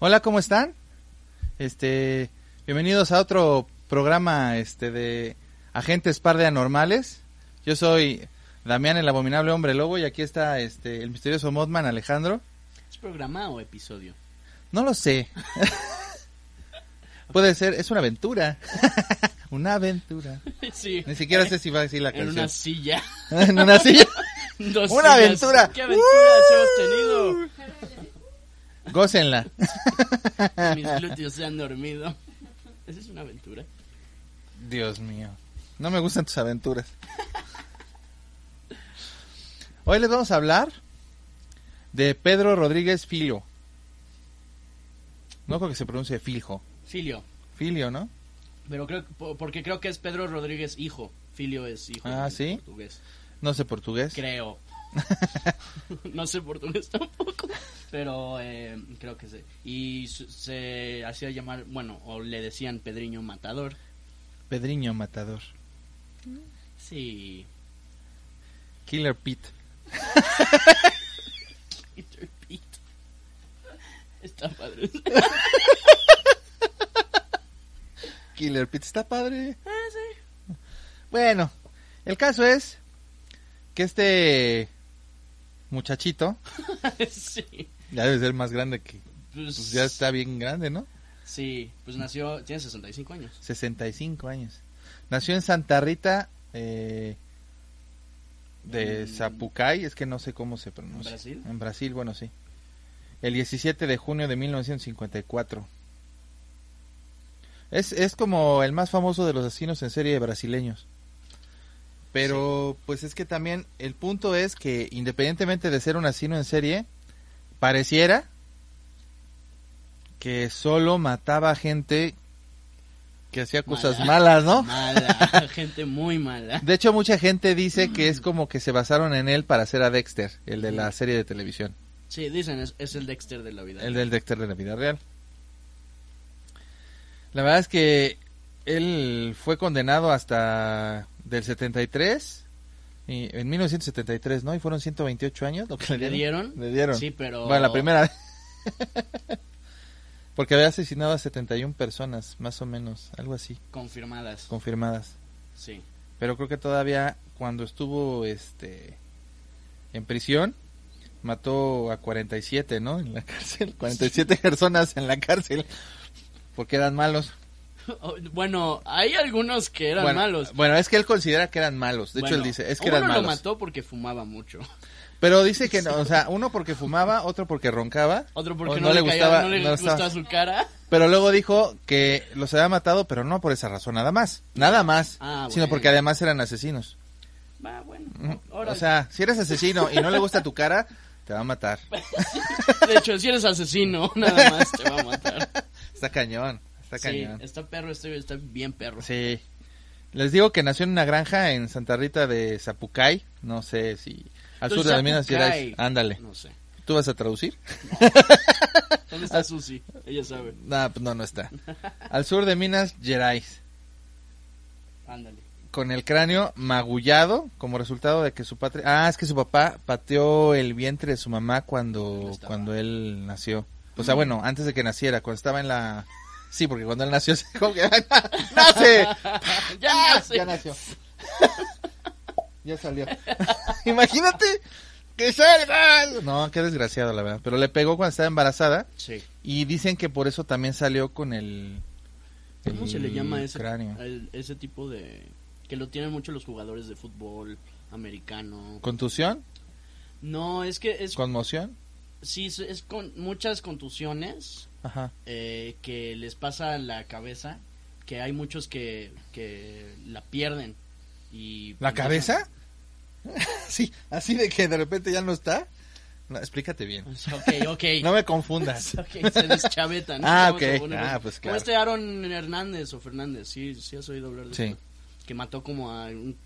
Hola, ¿cómo están? Este, bienvenidos a otro programa este de Agentes Par de Anormales. Yo soy Damián el abominable hombre lobo y aquí está este el misterioso Modman Alejandro. ¿Es programa o episodio? No lo sé. Puede ser, es una aventura. una aventura. Sí. Ni siquiera sé si va a decir la En canción. una silla. en una silla. Dos Una sillas. aventura. ¿Qué aventuras hemos tenido? Gócenla. Mis glúteos se han dormido. Esa es una aventura. Dios mío. No me gustan tus aventuras. Hoy les vamos a hablar de Pedro Rodríguez Filio. No creo que se pronuncie Filjo. Filio. Filio, ¿no? Pero creo po- porque creo que es Pedro Rodríguez hijo. Filio es hijo. Ah, ¿sí? Portugués. No sé portugués. Creo. no sé portugués tampoco. Pero eh, creo que sí. Y se hacía llamar, bueno, o le decían Pedriño Matador. Pedriño Matador. Sí. Killer Pete. Peter Pete. Está padre. Killer Pete está padre. Ah, sí. Bueno, el caso es que este muchachito sí. ya debe ser más grande que... Pues, Pues ya está bien grande, ¿no? Sí, pues nació, tiene 65 años. 65 años. Nació en Santa Rita eh, de Mm. Zapucay, es que no sé cómo se pronuncia. ¿En Brasil? En Brasil, bueno, sí. El 17 de junio de 1954. Es, es como el más famoso de los asesinos en serie brasileños. Pero, pues es que también el punto es que independientemente de ser un asesino en serie, pareciera que solo mataba gente que hacía cosas Mala. malas, ¿no? Mala, gente muy mala. De hecho, mucha gente dice que es como que se basaron en él para hacer a Dexter, el de la serie de televisión, Sí, dicen, es, es el Dexter de la vida. el del Dexter de la vida real. La verdad es que él fue condenado hasta del 73, y, en 1973, ¿no? Y fueron 128 años lo que le ¿Le dieron. dieron? Le dieron. Sí, pero... Bueno, la primera vez. Porque había asesinado a 71 personas, más o menos, algo así, Confirmadas. confirmadas. Sí. Pero creo que todavía cuando estuvo este en prisión mató a 47, ¿no? En la cárcel, 47 personas en la cárcel porque eran malos. Bueno, hay algunos que eran bueno, malos. Bueno, es que él considera que eran malos. De hecho, él dice, es que uno eran lo malos. mató porque fumaba mucho. Pero dice que no, o sea, uno porque fumaba, otro porque roncaba. Otro porque no, le, caía- no le no gustaba su cara. Pero luego dijo que los había matado, pero no por esa razón, nada más. Nada más. Ah, Sino bueno. porque además eran asesinos. Bueno. O sea, si eres asesino y no le gusta tu cara, te va a matar. de hecho, si eres asesino, nada más te va a matar. Está cañón, está sí, cañón. está perro, está, está bien perro. Sí. Les digo que nació en una granja en Santa Rita de Zapucay. No sé si... Al sur de las Minas. Gerais. Ándale. No sé. ¿Tú vas a traducir? ¿Dónde Ah. está Susi? Ella sabe. No, pues no, no está. Al sur de Minas Gerais. Ándale. Con el cráneo magullado como resultado de que su padre... Ah, es que su papá pateó el vientre de su mamá No cuando, cuando él nació. O sea, bueno, antes de que naciera, cuando estaba en la, Sí, porque cuando él nació, se como que, ¡nace! Ya ¡Ah! nace. Ya nació. ya salió. Imagínate que salga. No, qué desgraciado, la verdad. Pero le pegó cuando estaba embarazada Sí. y dicen que por eso también salió con el. ¿Cómo se le el llama ese, cráneo? el- ese tipo de... que lo tienen mucho los jugadores de fútbol americano? ¿Contusión? No, es que es... ¿Conmoción? Sí, es con muchas contusiones Ajá. eh, que les pasa la cabeza, que hay muchos que, que la pierden. Y ¿La pues, cabeza? sí, así de que de repente ya no está. No, explícate bien. Ok, ok. No me confundas. Ok, se deschavetan. Ah, ok. Ah, pues Como claro. este Aaron Hernández o Fernández, sí, sí has oído hablar de Sí. esto? Que mató como a, un-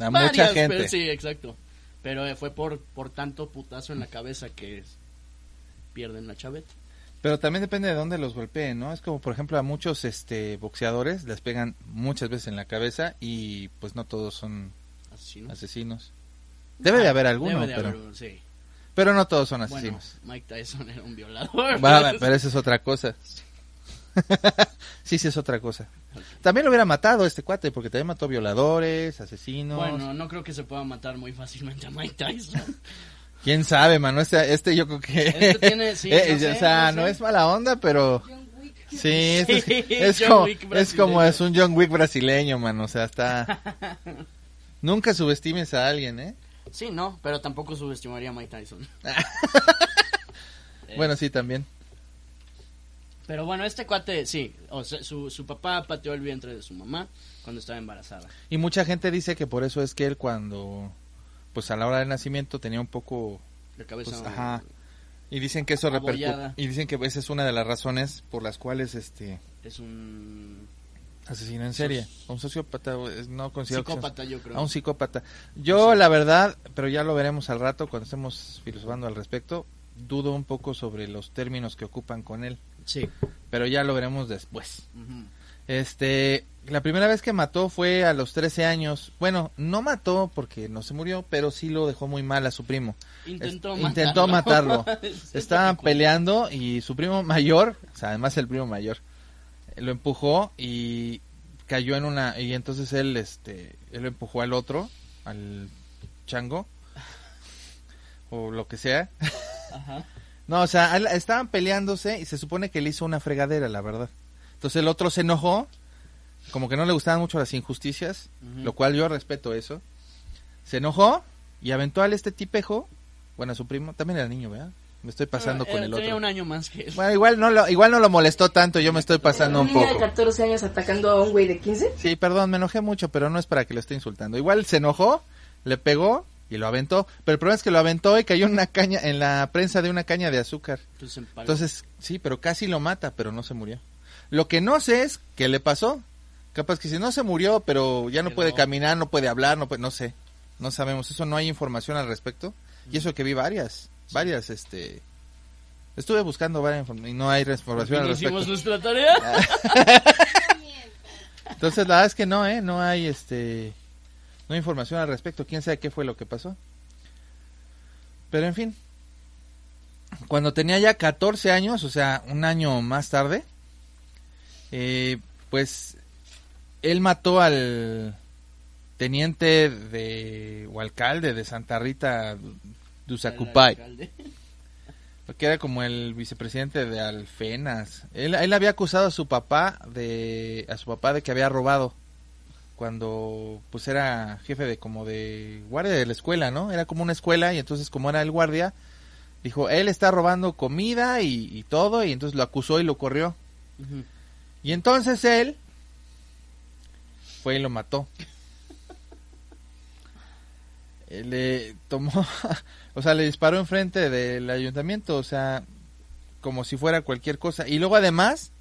A varias, mucha gente. pero sí, exacto. Pero eh, fue por, por tanto putazo en la cabeza que pierden la chaveta. Pero también depende de dónde los golpeen, ¿no? Es como, por ejemplo, a muchos este boxeadores les pegan muchas veces en la cabeza y pues no todos son asesinos. Debe de haber alguno, Debe de pero, haber sí. pero no todos son Bueno, asesinos. Mike Tyson era un violador. Va, pero eso es otra cosa. sí, sí es otra cosa. También lo hubiera matado este cuate, porque también mató violadores, asesinos. Bueno, no creo que se pueda matar muy fácilmente a Mike Tyson. ¿Quién sabe, mano? Este, este yo creo que... Este tiene- sí, Eh, no sé, o sea, no es mala onda, pero... Sí, este es, Sí, es John como, es como es un John Wick brasileño, mano. O sea, está... Nunca subestimes a alguien, ¿eh? Sí, no, pero tampoco subestimaría a Mike Tyson. Eh, Bueno, sí, también. Pero bueno, este cuate, sí, o sea, su, su papá pateó el vientre de su mamá cuando estaba embarazada. Y mucha gente dice que por eso es que él cuando... Pues a la hora del nacimiento tenía un poco... La cabeza... Pues, ajá. Y dicen que eso repercute... Y dicen que esa es una de las razones por las cuales este... Es un Asesino en serie. Un sociópata, no considero que psicópata, yo creo. A un psicópata. Yo, la verdad, pero ya lo veremos al rato cuando estemos filosofando al respecto, dudo un poco sobre los términos que ocupan con él, Sí. pero ya lo veremos después. Este, la primera vez que mató fue a los 13 años. Bueno, no mató porque no se murió, pero sí lo dejó muy mal a su primo. Intentó Es- matarlo. intentó Estaban peleando y su primo mayor, o sea, además el primo mayor, lo empujó y cayó en una y entonces él este él lo empujó al otro, al chango o lo que sea. Ajá. No, o sea, estaban peleándose y se supone que le hizo una fregadera, la verdad. Entonces el otro se enojó, como que no le gustaban mucho las injusticias, lo cual yo respeto eso. Se enojó y aventó al este tipejo, bueno, a su primo, también era niño, ¿verdad? Me estoy pasando Eh, con el Tenía otro. un año más que él. Bueno, igual no lo, igual no lo molestó tanto, yo me estoy pasando un de poco. 14 años atacando a un güey de 15. Sí, perdón, me enojé mucho, pero no es para que lo esté insultando. Igual se enojó, le pegó y lo aventó, pero el problema es que lo aventó y cayó en una caña, en la prensa de una caña de azúcar. Entonces. Entonces, sí, pero casi lo mata, pero no se murió. Lo que no sé es qué le pasó. Capaz que si no se murió, pero ya no puede caminar, no puede hablar, no puede, no sé. No sabemos, eso no hay información al respecto. Y eso que vi varias, varias, este... Estuve buscando varias inform- y no hay información no al respecto. hicimos nuestra tarea. Entonces la verdad es que no, ¿eh? No hay, este... No hay información al respecto. ¿Quién sabe qué fue lo que pasó? Pero en fin. Cuando tenía ya 14 años, o sea, un año más tarde, eh, pues él mató al teniente de o alcalde de Santa Rita Alcalde. que era como el vicepresidente de Alfenas. Él, él había acusado a su papá de a su papá de que había robado cuando pues era jefe de como de guardia de la escuela, ¿no? Era como una escuela y entonces como era el guardia dijo él está robando comida y, y todo y entonces lo acusó y lo corrió. Y entonces él fue y lo mató. Eh, Le tomó, o sea, le disparó enfrente del ayuntamiento, o sea, como si fuera cualquier cosa. Y luego además,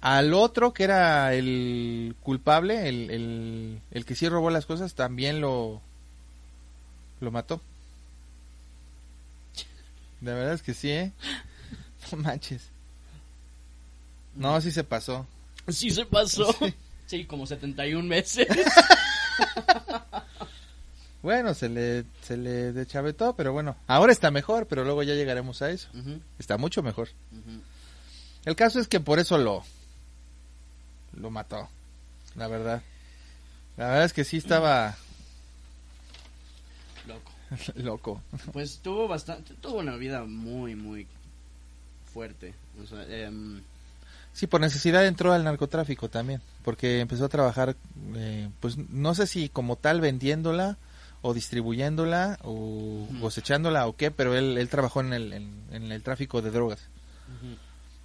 al otro que era el culpable, el, el, el que sí robó las cosas, también lo, lo mató. De verdad es que sí, ¿eh? No manches. No, sí se pasó. Sí se pasó. Sí, como 71 meses. Bueno, se le, se le deschavetó, pero bueno, ahora está mejor, pero luego ya llegaremos a eso. Está mucho mejor. El caso es que por eso lo, lo mató. La verdad. La verdad es que sí estaba Loco. loco. Pues tuvo bastante, tuvo una vida muy, muy fuerte. O sea, em, Sí, por necesidad entró al narcotráfico también, porque empezó a trabajar, eh, pues no sé si como tal vendiéndola o distribuyéndola o cosechándola o qué, pero él, él trabajó en el, en, en el tráfico de drogas.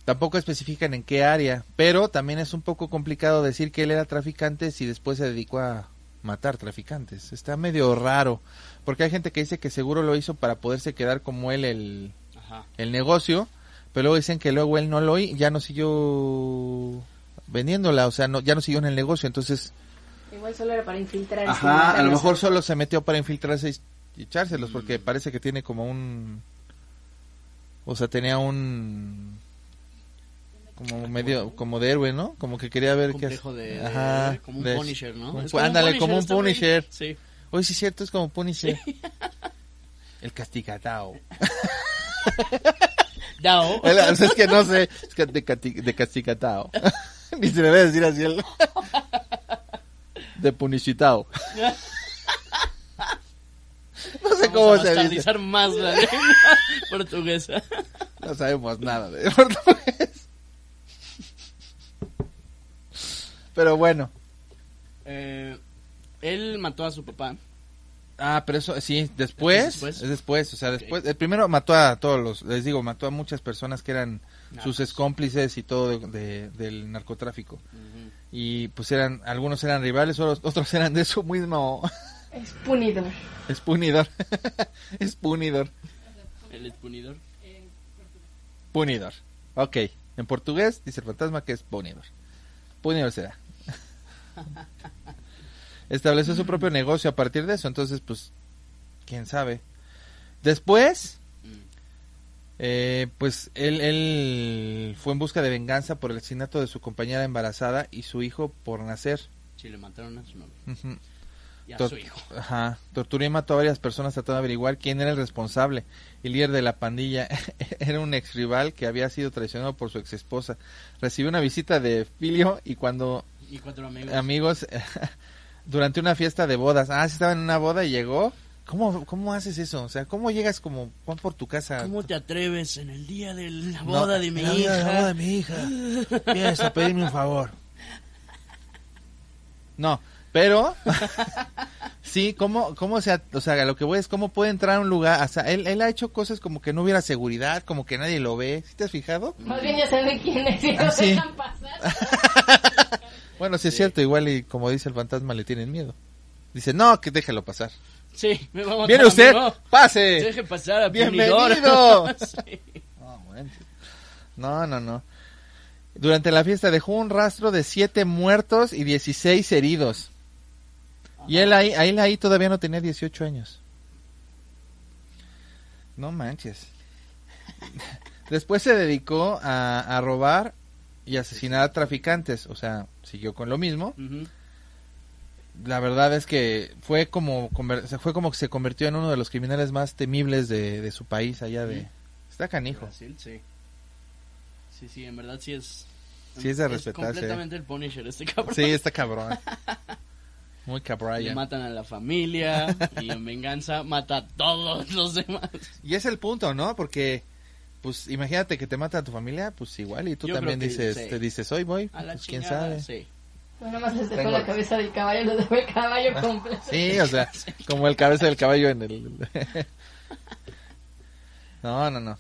Tampoco especifican en qué área, pero también es un poco complicado decir que él era traficante si después se dedicó a matar traficantes. Está medio raro, porque hay gente que dice que seguro lo hizo para poderse quedar como él el, ajá. el negocio, pero luego dicen que luego él no lo ya no siguió vendiéndola, o sea, no, ya no siguió en el negocio, entonces, Igual solo era para infiltrarse. ajá, a lo mejor solo se metió para infiltrarse y, echárselos, porque parece que tiene como un, o sea, tenía un, como medio, como de héroe, ¿no? Como que quería ver qué complejo hace- de, de- Ajá, como un de- Punisher, ¿no? como ándale, como un Punisher. Sí. Oye, sí es cierto, es como Punisher. El castigatao. Dao. Es que no sé, es que de, cati- de casticatao. Ni se debe decir así el... De punishitao. No sé Vamos cómo a se dice. más la lengua portuguesa. No sabemos nada de portugués. Pero bueno. Eh, él mató a su papá. Ah, pero eso sí, después, ¿Es después? es después, o sea, después, el primero mató a todos los, les digo, mató a muchas personas que eran sus Narcos. cómplices y todo de- de- del narcotráfico. Y pues eran, algunos eran rivales, otros, eran de su mismo Es punido. Espunidor. Espunidor. El expunidor. Punidor. Ok. En portugués dice el fantasma que es punidor. Punidor será. Estableció su propio negocio a partir de eso. Entonces, pues, quién sabe. Después, eh, pues, él, él fue en busca de venganza por el asesinato de su compañera embarazada y su hijo por nacer. Sí, le mataron a su novio. Y a Tor- su hijo. Ajá. Torturó y mató a varias personas tratando de averiguar quién era el responsable. El líder de la pandilla era un ex rival que había sido traicionado por su ex esposa. Recibió una visita de Filio y cuando Y cuatro amigos. amigos durante una fiesta de bodas. Ah, sí estaba en una boda y llegó. ¿Cómo, cómo haces eso? O sea, ¿cómo llegas como Juan por tu casa? ¿Cómo te atreves en el día de la No, boda de mi la vida de la boda hija? de mi hija. Vienes a pedirme un favor. No, pero sí, ¿cómo, cómo se, o sea, lo que voy es cómo puede entrar a un lugar, o sea, él, él ha hecho cosas como que no hubiera seguridad, como que nadie lo ve, ¿sí te has fijado? Más bien ya saben quién es y Ah, lo sí. dejan pasar. Bueno, sí es cierto, igual y como dice el fantasma le tienen miedo. Dice, no, que déjelo pasar. Sí, me va a matar Viene usted, no. pase. Deje pasar a Bienvenido. Sí. No, bueno. no, no, no. Durante la fiesta dejó un rastro de siete muertos y 16 heridos. Y él ahí, ahí, ahí todavía no tenía 18 años. No manches. Después se dedicó a, a robar y asesinar a traficantes. O sea, siguió con lo mismo. Ujú. La verdad es que fue como, fue como que se convirtió en uno de los criminales más temibles de, de su país allá de... Ujú. Está canijo. Brasil, sí. Sí, sí, en verdad sí es. Sí es de respetarse, ¿eh? completamente el Punisher, este cabrón. Sí, está cabrón. Muy Le cabrón. matan a la familia y en venganza mata a todos los demás. Y es el punto, ¿no? Porque, pues, imagínate que te mata a tu familia, pues igual, y tú Yo también dices, sí. te dices, hoy voy, A la pues quién chingada, sabe. Sí. Bueno, más les dejó Tengo- la cabeza del caballo, les dejó el caballo completo. Sí, o sea, como el cabeza del caballo en el... no, no, no.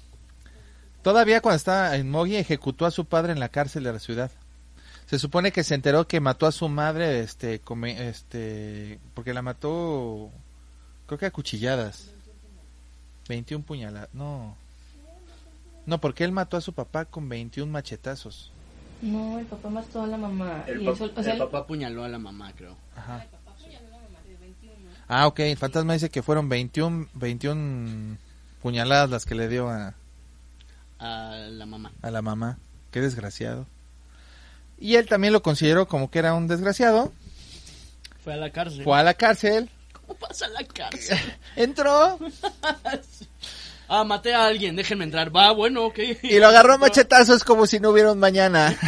Todavía cuando estaba en Mogi ejecutó a su padre en la cárcel de la ciudad. Se supone que se enteró que mató a su madre, este, come- este, porque la mató, creo que a cuchilladas. 21 puñaladas, no. No, porque él mató a su papá con 21 machetazos. No, el papá mató a la mamá. El, y eso, o sea, el papá apuñaló a la mamá, creo. Ajá. Ah, ok, el fantasma dice que fueron 21, 21 puñaladas las que le dio a, A la mamá. a la mamá. Qué desgraciado. Y él también lo consideró como que era un desgraciado. Fue a la cárcel. Fue a la cárcel, ¿Cómo pasa a la cárcel? entró Ah, maté a alguien, déjenme entrar. Va, bueno, ok. y lo agarró a machetazos como si no hubiera un mañana.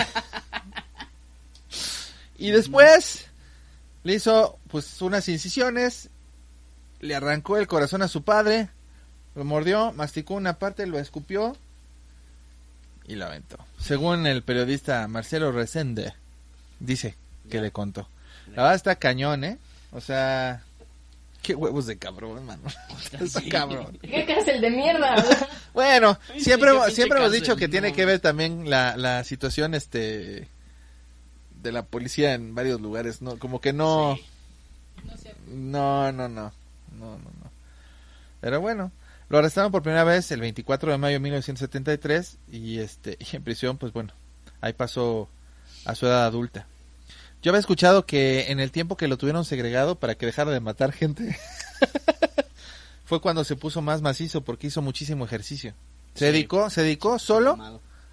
Y después le hizo pues unas incisiones, le arrancó el corazón a su padre, lo mordió, masticó una parte, lo escupió y lo aventó. Según el periodista Marcelo Resende, dice que Ya. le contó. La verdad está cañón, ¿eh? O sea, qué huevos de cabrón, mano. Está Sí. cabrón. ¿Qué cárcel de mierda? Bueno, siempre, sí, siempre hemos dicho que tiene que ver también la, la situación este de la policía en varios lugares, ¿no? Como que no... No, no, no, no, no, no. Pero bueno, lo arrestaron por primera vez el 24 de mayo de 1973 y este y en prisión, pues bueno, ahí pasó a su edad adulta. Yo había escuchado que en el tiempo que lo tuvieron segregado para que dejara de matar gente, fue cuando se puso más macizo porque hizo muchísimo ejercicio. Se Sí. dedicó, se dedicó solo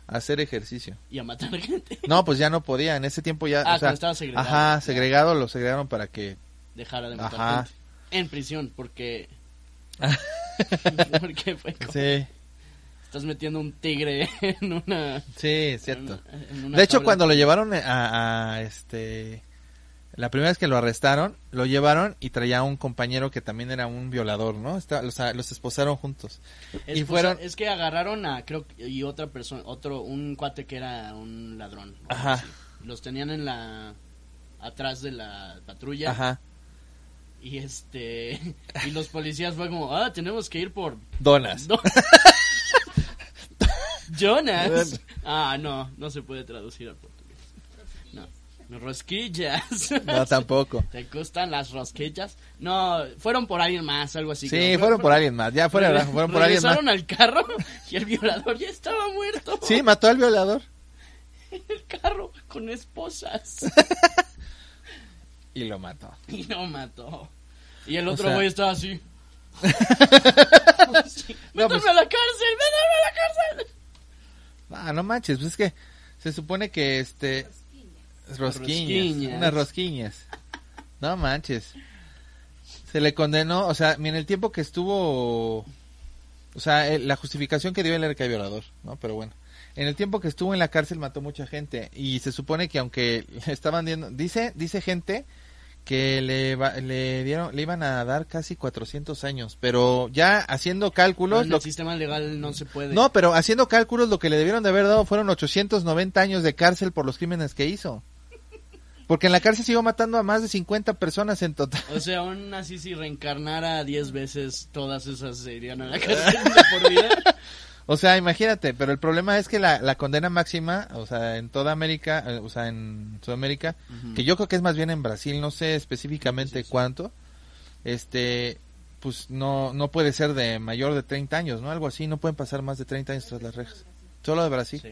a hacer ejercicio. Y a matar gente. No, pues ya no podía, en ese tiempo ya, Ah, o sea, estaba segregado. ajá, segregado, lo segregaron para que Dejara de matar Ajá. gente. En prisión, porque... porque fue como, Sí, estás metiendo un tigre en una... sí, cierto. en una- en una De hecho, cuando lo llevaron a, a, este la primera vez que lo arrestaron, lo llevaron y traía un compañero que también era un violador, ¿no? Está- los, los esposaron juntos. y fueron- Es que agarraron a, creo, que- y otra persona, otro, un cuate que era un ladrón. Ajá. así. Los tenían en la, atrás de la patrulla. Ajá. Y este, y los policías fue como, ah, tenemos que ir por... Donas. Do- Jonas. Ah, no, no se puede traducir al portugués. No, rosquillas. No, tampoco. ¿Te gustan las rosquillas? No, fueron por alguien más, algo así. Sí, creo. fueron por alguien más. Ya fuera, Regres- fueron por alguien más. al carro y el violador ya estaba muerto. Sí, mató al violador. El carro con esposas. Y lo mató. Y lo mató. Y el otro sea- güey estaba así. Sí, No, ¡Métanme pues- a la cárcel! ¡Métanme a la cárcel! Ah, no manches, pues es que se supone que este rosquiñas, Rosquiñas. unas rosquiñas. No manches. Se le condenó, o sea, en el tiempo que estuvo o sea, el- la justificación que dio él era que violador, ¿no? Pero bueno, en el tiempo que estuvo en la cárcel mató mucha gente y se supone que aunque estaban dando dice dice gente que le le dieron le iban a dar casi 400 años, pero ya haciendo cálculos en lo el sistema legal no se puede. no, pero haciendo cálculos lo que le debieron de haber dado fueron 890 años de cárcel por los crímenes que hizo. Porque en la cárcel siguió matando a más de 50 personas en total. O sea, aún así si reencarnara 10 veces, todas esas se irían a la cárcel de por vida. O sea, imagínate, pero el problema es que la, la condena máxima, o sea, en toda América, eh, o sea, en Sudamérica, que yo creo que es más bien en Brasil, no sé específicamente cuánto, este, pues no, no puede ser de mayor de 30 años, ¿no? Algo así, no pueden pasar más de 30 años tras las rejas. Solo de Brasil. Sí.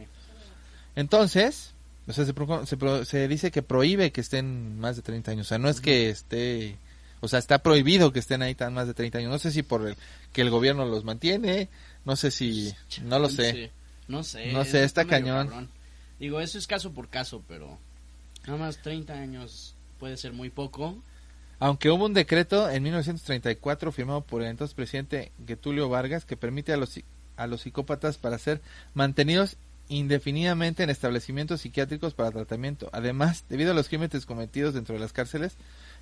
Entonces, o sea, se, pro- se, pro- se dice que prohíbe que estén más de 30 años. O sea, no es que esté, o sea, está prohibido que estén ahí tan más de 30 años. No sé si por el, que el gobierno los mantiene, no sé si, no lo sé. No sé. No sé, está cañón. cabrón. Digo, eso es caso por caso, pero nada más 30 años puede ser muy poco. Aunque hubo un decreto en 1934 firmado por el entonces presidente Getulio Vargas que permite a los, a los psicópatas para ser mantenidos indefinidamente en establecimientos psiquiátricos para tratamiento. Además, debido a los crímenes cometidos dentro de las cárceles,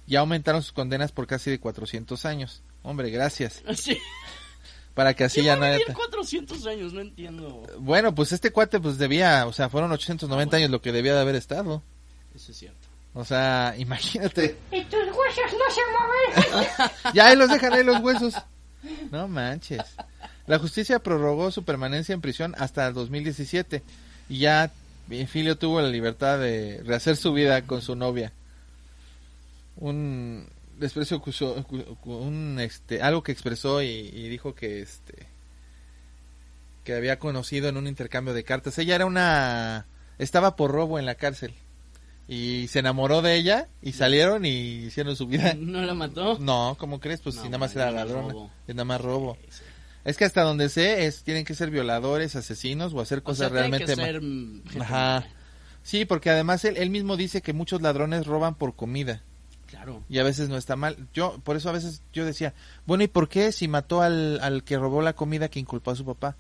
ya aumentaron sus condenas por casi de 400 años. Hombre, gracias. Sí. Para que así ¿Quién ya no a haya vivir ta- 400 años? No entiendo. Bueno, pues este cuate pues debía, o sea, fueron 890 Ah, bueno. años lo que debía de haber estado. Eso es cierto. O sea, imagínate. Y tus huesos no se mueven. Ya ahí los dejan ahí los huesos. No manches. La justicia prorrogó su permanencia en prisión hasta el 2017 y ya Filio tuvo la libertad de rehacer su vida con su novia. Un desprecio acusó- un este algo que expresó y, y dijo que este que había conocido en un intercambio de cartas. Ella era una estaba por robo en la cárcel y se enamoró de ella y salieron y hicieron su vida. ¿No la mató? No, ¿cómo crees? Pues No, si nada más era ladrona. robo. Es nada más robo. Sí, sí. Es que hasta donde sé, es tienen que ser violadores, asesinos o hacer O cosas sea, realmente que ser Ajá. Sí, porque además él, él mismo dice que muchos ladrones roban por comida Claro. y a veces no está mal. Yo, por eso a veces yo decía, bueno, ¿y por qué si mató al, al que robó la comida que inculpó a su papá?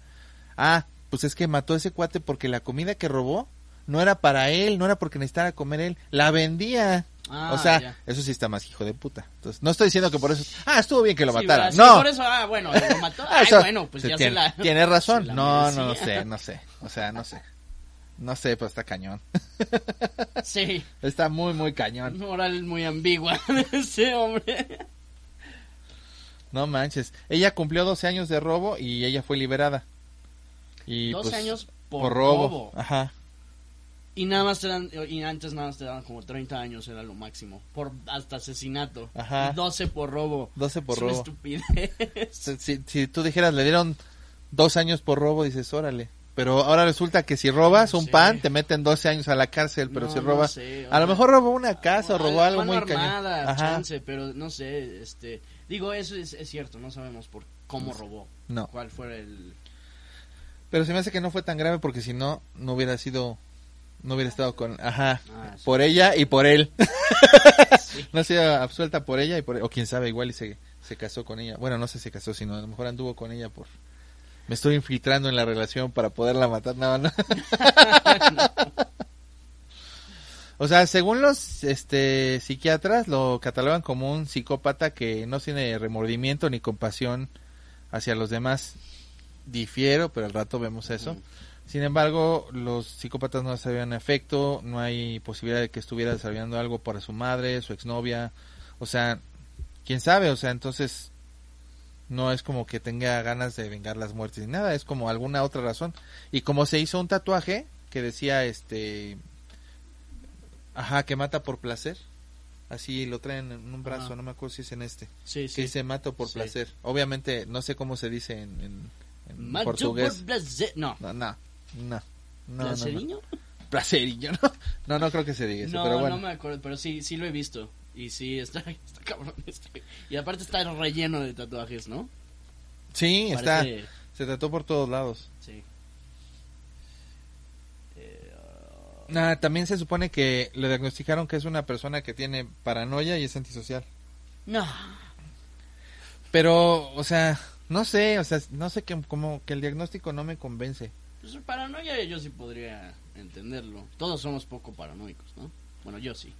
Ah, pues es que mató a ese cuate porque la comida que robó no era para él, no era porque necesitara comer él, la vendía. Ah, o sea, ya. eso sí está más hijo de puta. Entonces, no estoy diciendo que por eso, ah, estuvo bien que lo Sí, matara. no. por eso, ah, bueno, lo mató. Ay, eso- bueno, pues sí, ya tiene, se la... tiene razón. la no, no, no sé, no sé. O sea, no sé. No sé, pero está cañón. Sí, Está muy, muy cañón. moral muy ambigua de ese hombre. No manches. Ella cumplió 12 años de robo y ella fue liberada. Y, 12 pues, años por, por robo. robo. Ajá. Y nada más te dan, y antes nada más te daban como 30 años, era lo máximo. Por hasta asesinato. Ajá. Y 12 por robo. 12 por Es una robo. estupidez. Si, si- si tú dijeras, le dieron dos años por robo, dices, órale. Pero ahora resulta que si robas un Sí. pan, te meten 12 años a la cárcel. Pero No, si no robas. sé, a lo mejor robó una casa o robó algo muy cañón. armada, Ajá. chance, pero no sé, este, digo, eso es, es cierto, no sabemos por cómo robó. No. ¿Cuál fue el Pero se me hace que no fue tan grave porque si no, no hubiera sido. No hubiera estado con. Ajá. Ah, sí. Por ella y por él. Sí. no ha sido absuelta por ella y por o quién sabe igual y se, se casó con ella bueno no sé si se casó sino a lo mejor anduvo con ella por me estoy infiltrando en la relación para poderla matar no, no. o sea según los este psiquiatras lo catalogan como un psicópata que no tiene remordimiento ni compasión hacia los demás. Difiero pero al rato vemos eso. Sin embargo, los psicópatas no desarrollan afecto, no hay posibilidad de que estuviera desarrollando algo para su madre, su exnovia, o sea, quién sabe, o sea, entonces no es como que tenga ganas de vengar las muertes ni nada, es como alguna otra razón. Y como se hizo un tatuaje que decía, este, ajá, que mata por placer, así lo traen en un brazo, Ajá. no me acuerdo si es en este, Sí, que sí. dice mato por Sí. placer. Obviamente, no sé cómo se dice en, en- en portugués. por placer- No, No, no, no. no, no, no. ¿no? No, no creo que se diga eso, No, pero bueno. no me acuerdo, pero sí, sí lo he visto. Y sí, está, está cabrón. este. Y aparte está relleno de tatuajes, ¿no? Sí, está. Se trató por todos lados. Sí. Eh, Nah, también se supone que le diagnosticaron que es una persona que tiene paranoia y es antisocial. no. Pero, o sea, no sé, o sea, no sé que como que el diagnóstico no me convence. Pues paranoia yo sí podría entenderlo. Todos somos poco paranoicos, ¿no? Bueno, yo sí.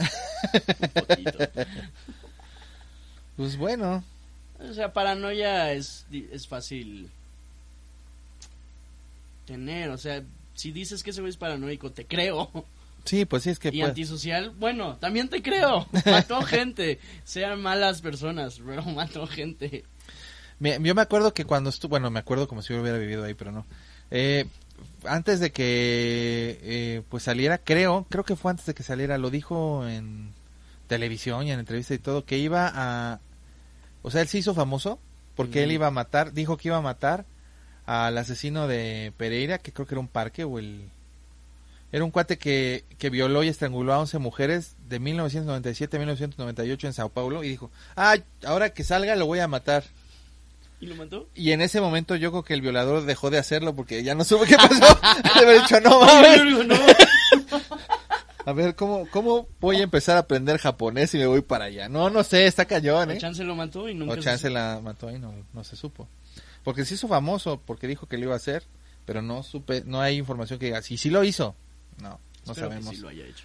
Un poquito. Pues bueno, O sea, paranoia es, es fácil tener. O sea, si dices que ese güey es paranoico, te creo. sí, pues sí es que Y puede- antisocial, bueno, también te creo. Mató gente. Sean malas personas, pero mató gente. Me- yo me acuerdo que cuando estuvo, bueno, me acuerdo como si yo hubiera vivido ahí, pero no. Eh, antes de que eh, pues saliera, creo, creo que fue antes de que saliera, lo dijo en televisión y en entrevista y todo, que iba a, o sea, él se hizo famoso porque él iba a matar, dijo que iba a matar al asesino de Pereira, que creo que era un parque o el... Era un cuate que, que violó y estranguló a 11 mujeres de 1997 a 1998 en Sao Paulo y dijo, ah, ahora que salga lo voy a matar. ¿Y lo mató? Y en ese momento yo creo que el violador dejó de hacerlo porque ya no supe qué pasó. De haber dicho, no mames. no. A ver, ¿cómo, ¿cómo voy a empezar a aprender japonés y me voy para allá? No, no sé, está cañón, O ¿eh? Chance lo mató y nunca O se chance supo. la mató ahí, no, no se supo. Porque se hizo famoso, porque dijo que lo iba a hacer, pero no supe, no hay información que diga, si sí lo hizo. No, no Espero que sabemos. sí lo haya hecho.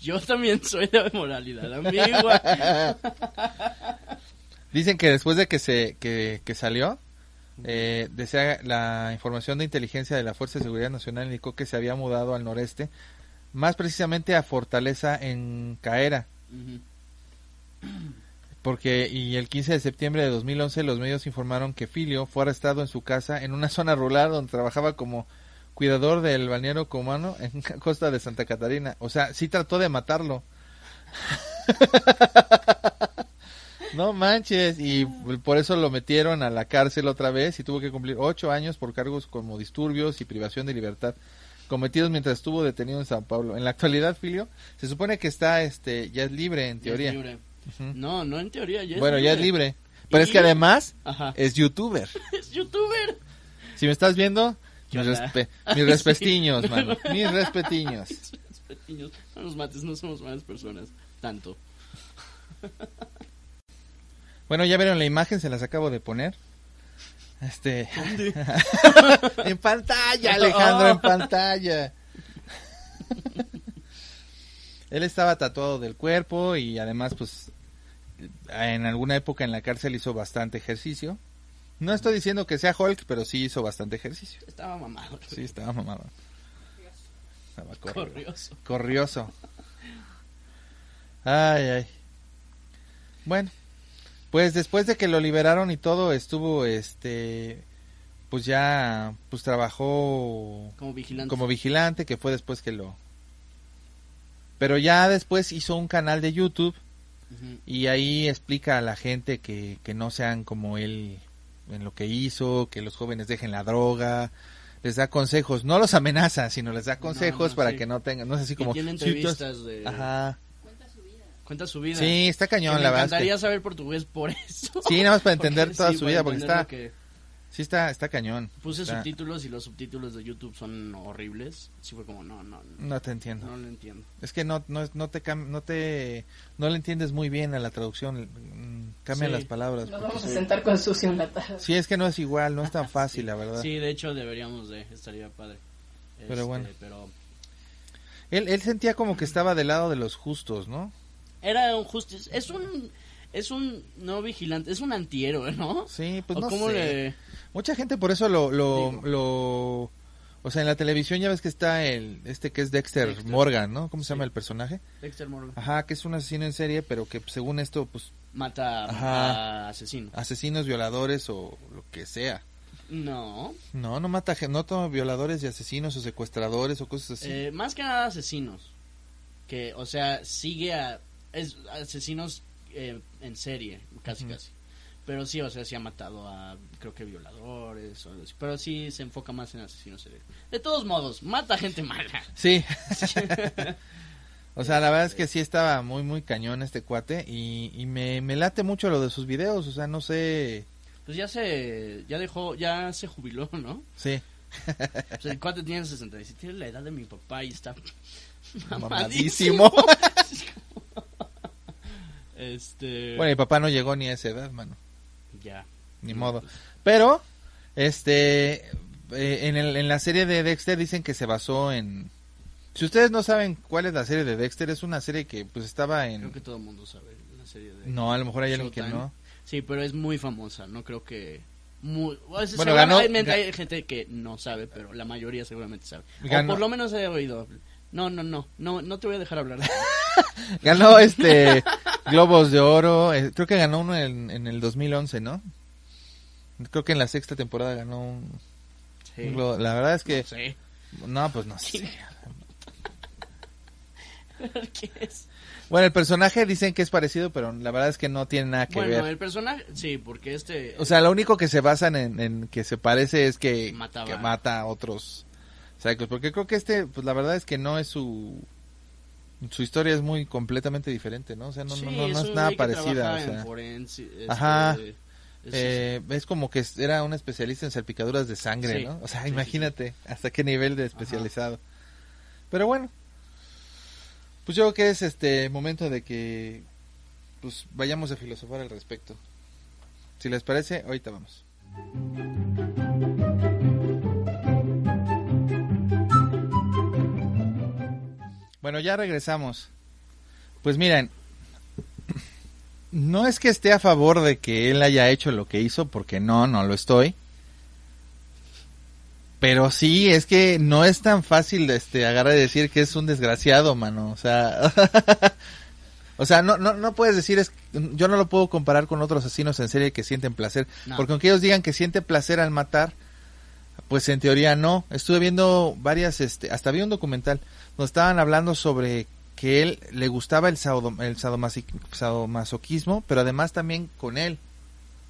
Yo también soy de moralidad ambigua. Dicen que después de que se que, que salió, eh, desea la información de inteligencia de la Fuerza de Seguridad Nacional indicó que se había mudado al noreste, más precisamente a Fortaleza en Caera, porque y el 15 de septiembre de 2011 los medios informaron que Filio fue arrestado en su casa en una zona rural donde trabajaba como cuidador del balneario cumano en costa de Santa Catarina. O sea, sí trató de matarlo. No manches, y por eso lo metieron a la cárcel otra vez y tuvo que cumplir ocho años por cargos como disturbios y privación de libertad cometidos mientras estuvo detenido en San Pablo. En la actualidad, Filio, se supone que está, este, ya es libre en Ya es teoría. No, no en teoría, ya es bueno, libre. ya es libre. Pero es que además Ajá. es youtuber. Es youtuber. Si me estás viendo, ¿Qué mis, respe- mis respetiños, mano. Mis respetiños. Respetiños. No nos mates, no somos malas personas. Tanto. Bueno, ya vieron la imagen, se las acabo de poner. Este. en pantalla, Alejandro, en pantalla. Él estaba tatuado del cuerpo y además, pues, en alguna época en la cárcel hizo bastante ejercicio. No estoy diciendo que sea Hulk, pero sí hizo bastante ejercicio. Estaba mamado. Sí, estaba mamado. Estaba corri- Corrioso. corrioso. Ay, ay. Bueno, pues después de que lo liberaron y todo, estuvo, este, pues ya, pues trabajó Como vigilante. como vigilante, que fue después que lo... Pero ya después hizo un canal de YouTube y ahí explica a la gente que, que no sean como él en lo que hizo, que los jóvenes dejen la droga, les da consejos, no los amenaza, sino les da consejos no, para sí. que no tengan, no es así Y como... de... Ajá. Cuenta su vida. Sí, está Que cañón, me la verdad. que- encantaría saber portugués por eso. Sí, nada más para Porque entender toda sí, su vida, porque está, que- sí está, está cañón. Puse Está- subtítulos y los subtítulos de YouTube son horribles. Sí fue como, no, no, no, No te entiendo. no lo entiendo. Es que no, no, no te cam- no te, no le entiendes muy bien a la traducción, mm, cambian Sí. las palabras. Nos porque vamos a sí. sentar con sucio en la tarde. Sí, es que no es igual, no es tan fácil, la verdad. Sí, de hecho deberíamos de, estaría padre. Pero Este, bueno. Pero Él, él sentía como que estaba del lado de los justos, ¿no? Era un justice, es un, es un, no vigilante, es un antihéroe, ¿no? Sí, pues ¿O no sé. le- Mucha gente por eso lo, lo, lo, o sea, en la televisión ya ves que está el, este que es Dexter, Dexter. Morgan, ¿no? ¿Cómo se Sí. llama el personaje? Dexter Morgan Ajá, que es un asesino en serie, pero que según esto, pues, mata Ajá. a asesinos. asesinos, violadores o lo que sea. No, No, no mata, no toma violadores y asesinos o secuestradores o cosas así. eh, más que nada asesinos. Que, o sea, sigue a es, asesinos eh, en serie, casi casi. Pero sí, o sea, sí ha matado a, creo que violadores, o algo así. pero sí se enfoca más en asesinos serios. De todos modos, mata gente mala. Sí. o sea, la verdad es que sí estaba muy, muy cañón este cuate y, y me, me late mucho lo de sus videos, o sea, no sé, Pues ya se, ya dejó, ya se jubiló, ¿no? sí. O sea, el cuate tiene 67, tiene la edad de mi papá y está Mamadísimo. este, Bueno, mi papá no llegó ni a esa edad, mano, ya. ni modo. Pero, este, eh, en, el, en la serie de Dexter dicen que se basó en... Si ustedes no saben cuál es la serie de Dexter, es una serie que pues estaba en... Creo que todo el mundo sabe la serie de No, a lo mejor hay alguien que Showtime. no. Sí, pero es muy famosa, no creo que muy bueno, Bueno, ganó- hay gente que no sabe, pero la mayoría seguramente sabe. Ganó- O por lo menos he oído. No, no, no, no, no te voy a dejar hablar. Ganó este Globos de Oro, eh, creo que ganó uno en, en el 2011, ¿no? Creo que en la sexta temporada ganó un, Sí. un Globo- La verdad es que... No, pues no sé. ¿Qué es? Bueno, el personaje dicen que es parecido, pero la verdad es que no tiene nada que Bueno, ver. el personaje, sí, porque este O sea, lo único que se basan en, en que se parece es que, Mataba. que mata a otros psychos. Porque creo que este, pues la verdad es que no es su... Su historia es muy completamente diferente, ¿no? O sea, no, sí, no, no, no es nada parecida. o sea. forense, este, Ajá. es- Eh, es como que era un especialista en salpicaduras de sangre, Sí, ¿no? O sea, sí, imagínate hasta qué nivel de especializado. Pero bueno, pues yo creo que es este momento de que pues vayamos a filosofar al respecto. Si les parece, ahorita vamos. Bueno, ya regresamos. Pues miren, no es que esté a favor de que él haya hecho lo que hizo, porque no, no lo estoy. Pero sí, es que no es tan fácil este agarrar y decir que es un desgraciado, mano. O sea, o sea, no, no, no puedes decir es, yo no lo puedo comparar con otros asesinos en serie que sienten placer, No. porque aunque ellos digan que siente placer al matar, pues en teoría no. Estuve viendo varias, este, hasta vi un documental donde estaban hablando sobre que él le gustaba el, el sadomasoquismo, pero además también con él.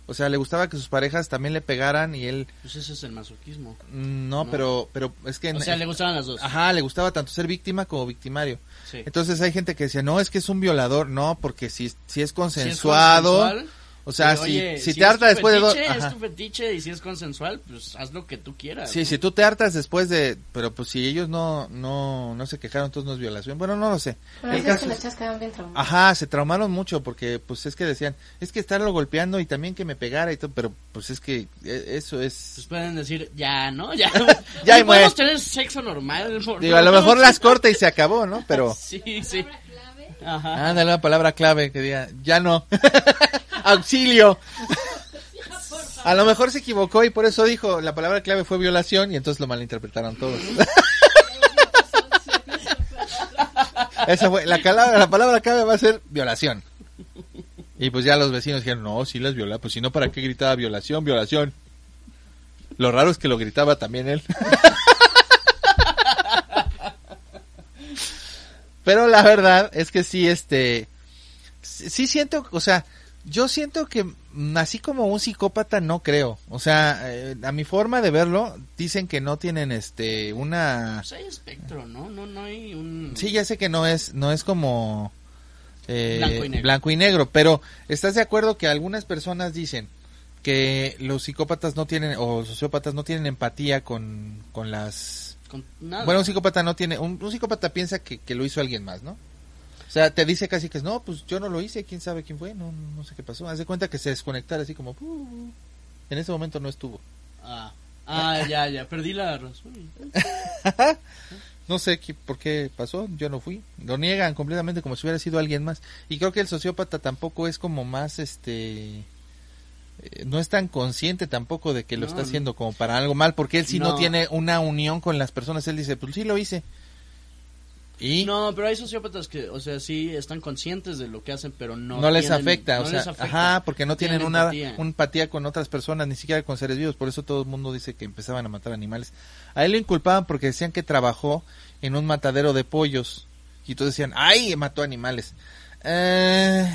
O sea, le gustaba que sus parejas también le pegaran y él Pues ese es el masoquismo. mm, no, No. pero pero es que O sea, le gustaban las dos. Ajá, le gustaba tanto ser víctima como victimario. Sí. Entonces hay gente que decía, "No, es que es un violador." No, porque si si es Si es consensuado consensual, O sea, Sí, si, oye, si si te es harta tu después de dos... fetiche, ajá. Es tu fetiche y si es consensual, pues haz lo que tú quieras. Sí, güey. si tú te hartas después de... Pero pues si ellos no no no se quejaron, entonces no es violación. Bueno, no lo sé. Pero El caso que las es- quedan bien traumadas. Ajá, se traumaron mucho porque pues es que decían, es que estarlo golpeando y también que me pegara y todo, pero pues es que eh, eso es... Pues pueden decir, ya, ¿no? Ya, Ya, y podemos muere. tener sexo normal. por Digo, a lo mejor las corta y se acabó, ¿no? Pero... Sí, sí. Ajá. Ándale, una palabra clave que diga, ya no. Auxilio. A lo mejor se equivocó y por eso dijo, la palabra clave fue violación y entonces lo malinterpretaron todos. Esa fue, la, cala- la palabra clave va a ser violación. Y pues ya los vecinos dijeron, no, sí las viola, pues si no, ¿para qué gritaba violación, violación? Lo raro es que lo gritaba también él. Pero la verdad es que sí, este, sí siento, o sea, yo siento que mm, así como un psicópata no creo. O sea, eh, a mi forma de verlo, dicen que no tienen, este, una... Pues hay espectro, ¿no? No, no hay un... Sí, ya sé que no es, no es como eh, Blanco y negro. blanco y negro, pero ¿estás de acuerdo que algunas personas dicen que los psicópatas no tienen, o sociópatas no tienen empatía con, con las... Nada. Bueno, un psicópata no tiene, un, un psicópata piensa que, que lo hizo alguien más, ¿no? O sea, te dice casi que no, pues yo no lo hice, quién sabe quién fue, no, no sé qué pasó. Haz de cuenta que se desconectara así como, "Uh", en ese momento no estuvo. Ah, ah ya, ya, perdí la razón. No sé qué, por qué pasó, yo no fui. Lo niegan completamente como si hubiera sido alguien más. Y creo que el sociópata tampoco es como más, este... eh, No es tan consciente tampoco de que lo No, está haciendo como para algo mal, porque él sí no. No. tiene una unión con las personas. Él dice, pues sí lo hice. Y no, No, pero hay sociópatas que, o sea, sí están conscientes de lo que hacen, pero no les tienen- afecta, no o sea, les afecta. ajá, porque no tienen, una empatía. con otras personas, ni siquiera con seres vivos. Por eso todo el mundo dice que empezaban a matar animales. A él lo inculpaban porque decían que trabajó en un matadero de pollos. Y todos decían, ¡ay! Mató animales. Eh,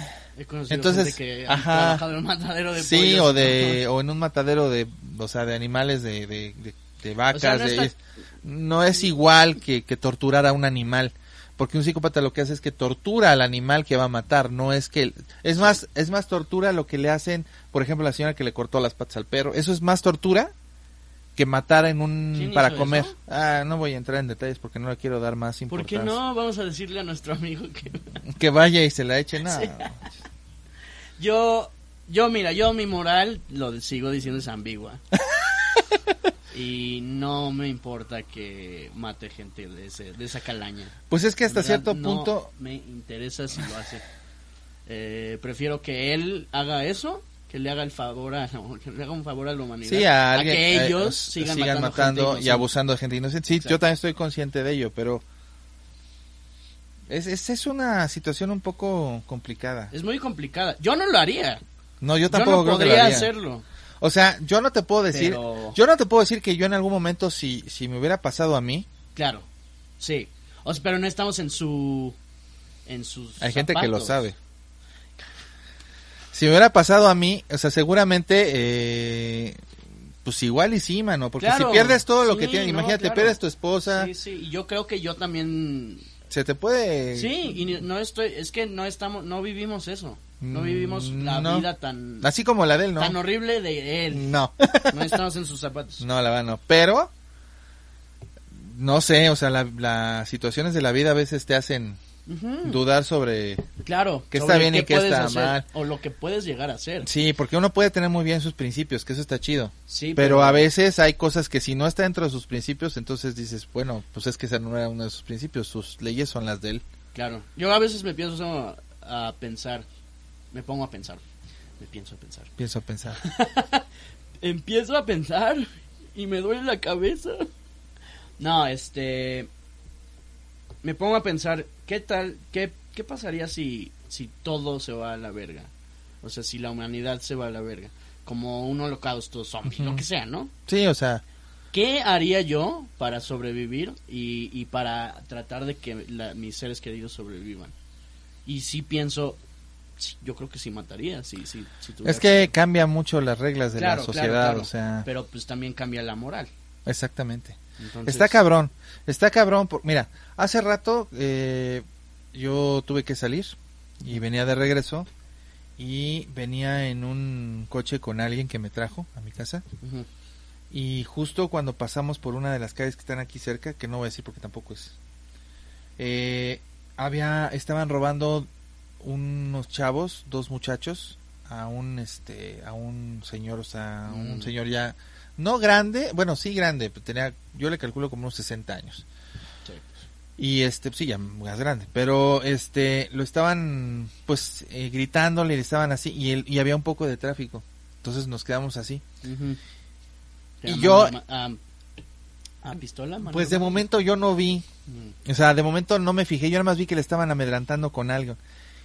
Entonces, que ajá. trabajado en un matadero de sí, pollos. o de o en un matadero de, o sea, de animales de, de, de- de vacas. O sea, no de- no es igual que, que torturar a un animal. Porque un psicópata lo que hace es que tortura al animal que va a matar, no es que es más es más tortura lo que le hacen, por ejemplo, la señora que le cortó las patas al perro, eso es más tortura que matar en un ¿Quién para comer. eso? Ah, no voy a entrar en detalles porque no le quiero dar más ¿Por importancia. qué no? Vamos a decirle a nuestro amigo que... Que vaya y se la eche, no. Yo, yo, mira, yo mi moral, lo sigo diciendo, es ambigua. y no me importa que mate gente de, ese, de esa calaña. Pues es que hasta verdad, cierto no punto me interesa si lo hace. Eh, prefiero que él haga eso, que le haga el favor a, no, que le haga un favor a la humanidad. Sí, a, alguien, que eh, ellos eh, sigan, matando, y abusando de gente inocente. Sí, Exacto. yo también estoy consciente de ello, pero es, es, es una situación un poco complicada. Es muy complicada. Yo no lo haría. No, yo Yo tampoco no creo que lo podría haría. hacerlo. O sea, yo no te puedo decir, Pero- yo no te puedo decir que yo en algún momento si si me hubiera pasado a mí, Claro, sí. O sea, pero no estamos en su... En sus hay gente que lo sabe. Si me hubiera pasado a mí, o sea, seguramente eh, pues igual y sí, mano, porque Claro, si pierdes todo lo sí, que tienes, no, imagínate, claro. pierdes tu esposa, Sí, sí, y yo creo que yo también... se te puede Sí, y no estoy... Es que no estamos... No vivimos eso. No Mm, vivimos la no. vida tan... así como la de él, ¿no? Tan horrible de él. No. No estamos en sus zapatos. No, la verdad no. Pero, no sé, o sea, la- las situaciones de la vida a veces te hacen dudar sobre... Claro. qué está bien y qué está hacer, mal. O lo que puedes llegar a hacer. Sí, porque uno puede tener muy bien sus principios, que eso está chido. Sí, pero, a veces hay cosas que si no está dentro de sus principios, entonces dices, bueno, pues es que ese no era uno de sus principios, sus leyes son las de él. Claro. Yo a veces me pienso a pensar. Me pongo a pensar. Me pienso a pensar. Pienso pensar. Empiezo a pensar y me duele la cabeza. No, este. Me pongo a pensar, ¿qué tal? ¿Qué, qué pasaría si, si todo se va a la verga? O sea, si la humanidad se va a la verga. Como un holocausto zombie, lo que sea, ¿no? Sí, o sea, ¿Qué haría yo para sobrevivir y, y para tratar de que la- mis seres queridos sobrevivan? Y sí pienso, yo creo que sí mataría, sí, sí, es que cambia mucho las reglas de Claro, la sociedad, claro. o sea, Pero pues también cambia la moral. exactamente. Entonces, Está cabrón, está cabrón. por- mira, hace rato eh, yo tuve que salir y venía de regreso y venía en un coche con alguien que me trajo a mi casa. Y justo cuando pasamos por una de las calles que están aquí cerca, que no voy a decir porque tampoco es, eh, había, estaban robando unos chavos, dos muchachos, a un, este, a un señor, o sea, un Mm. señor ya, no grande, bueno, sí grande, pero tenía, yo le calculo como unos 60 años. Sí. Y este, sí, ya más grande. Pero este, lo estaban, pues, eh, gritándole, le estaban así, y, el- y había un poco de tráfico. Entonces nos quedamos así. Ujú. ¿Te Y yo- a ma- A, a pistola? Pues de momento yo no vi, Mm. o sea, de momento no me fijé, yo nada más vi que le estaban amedrantando con algo.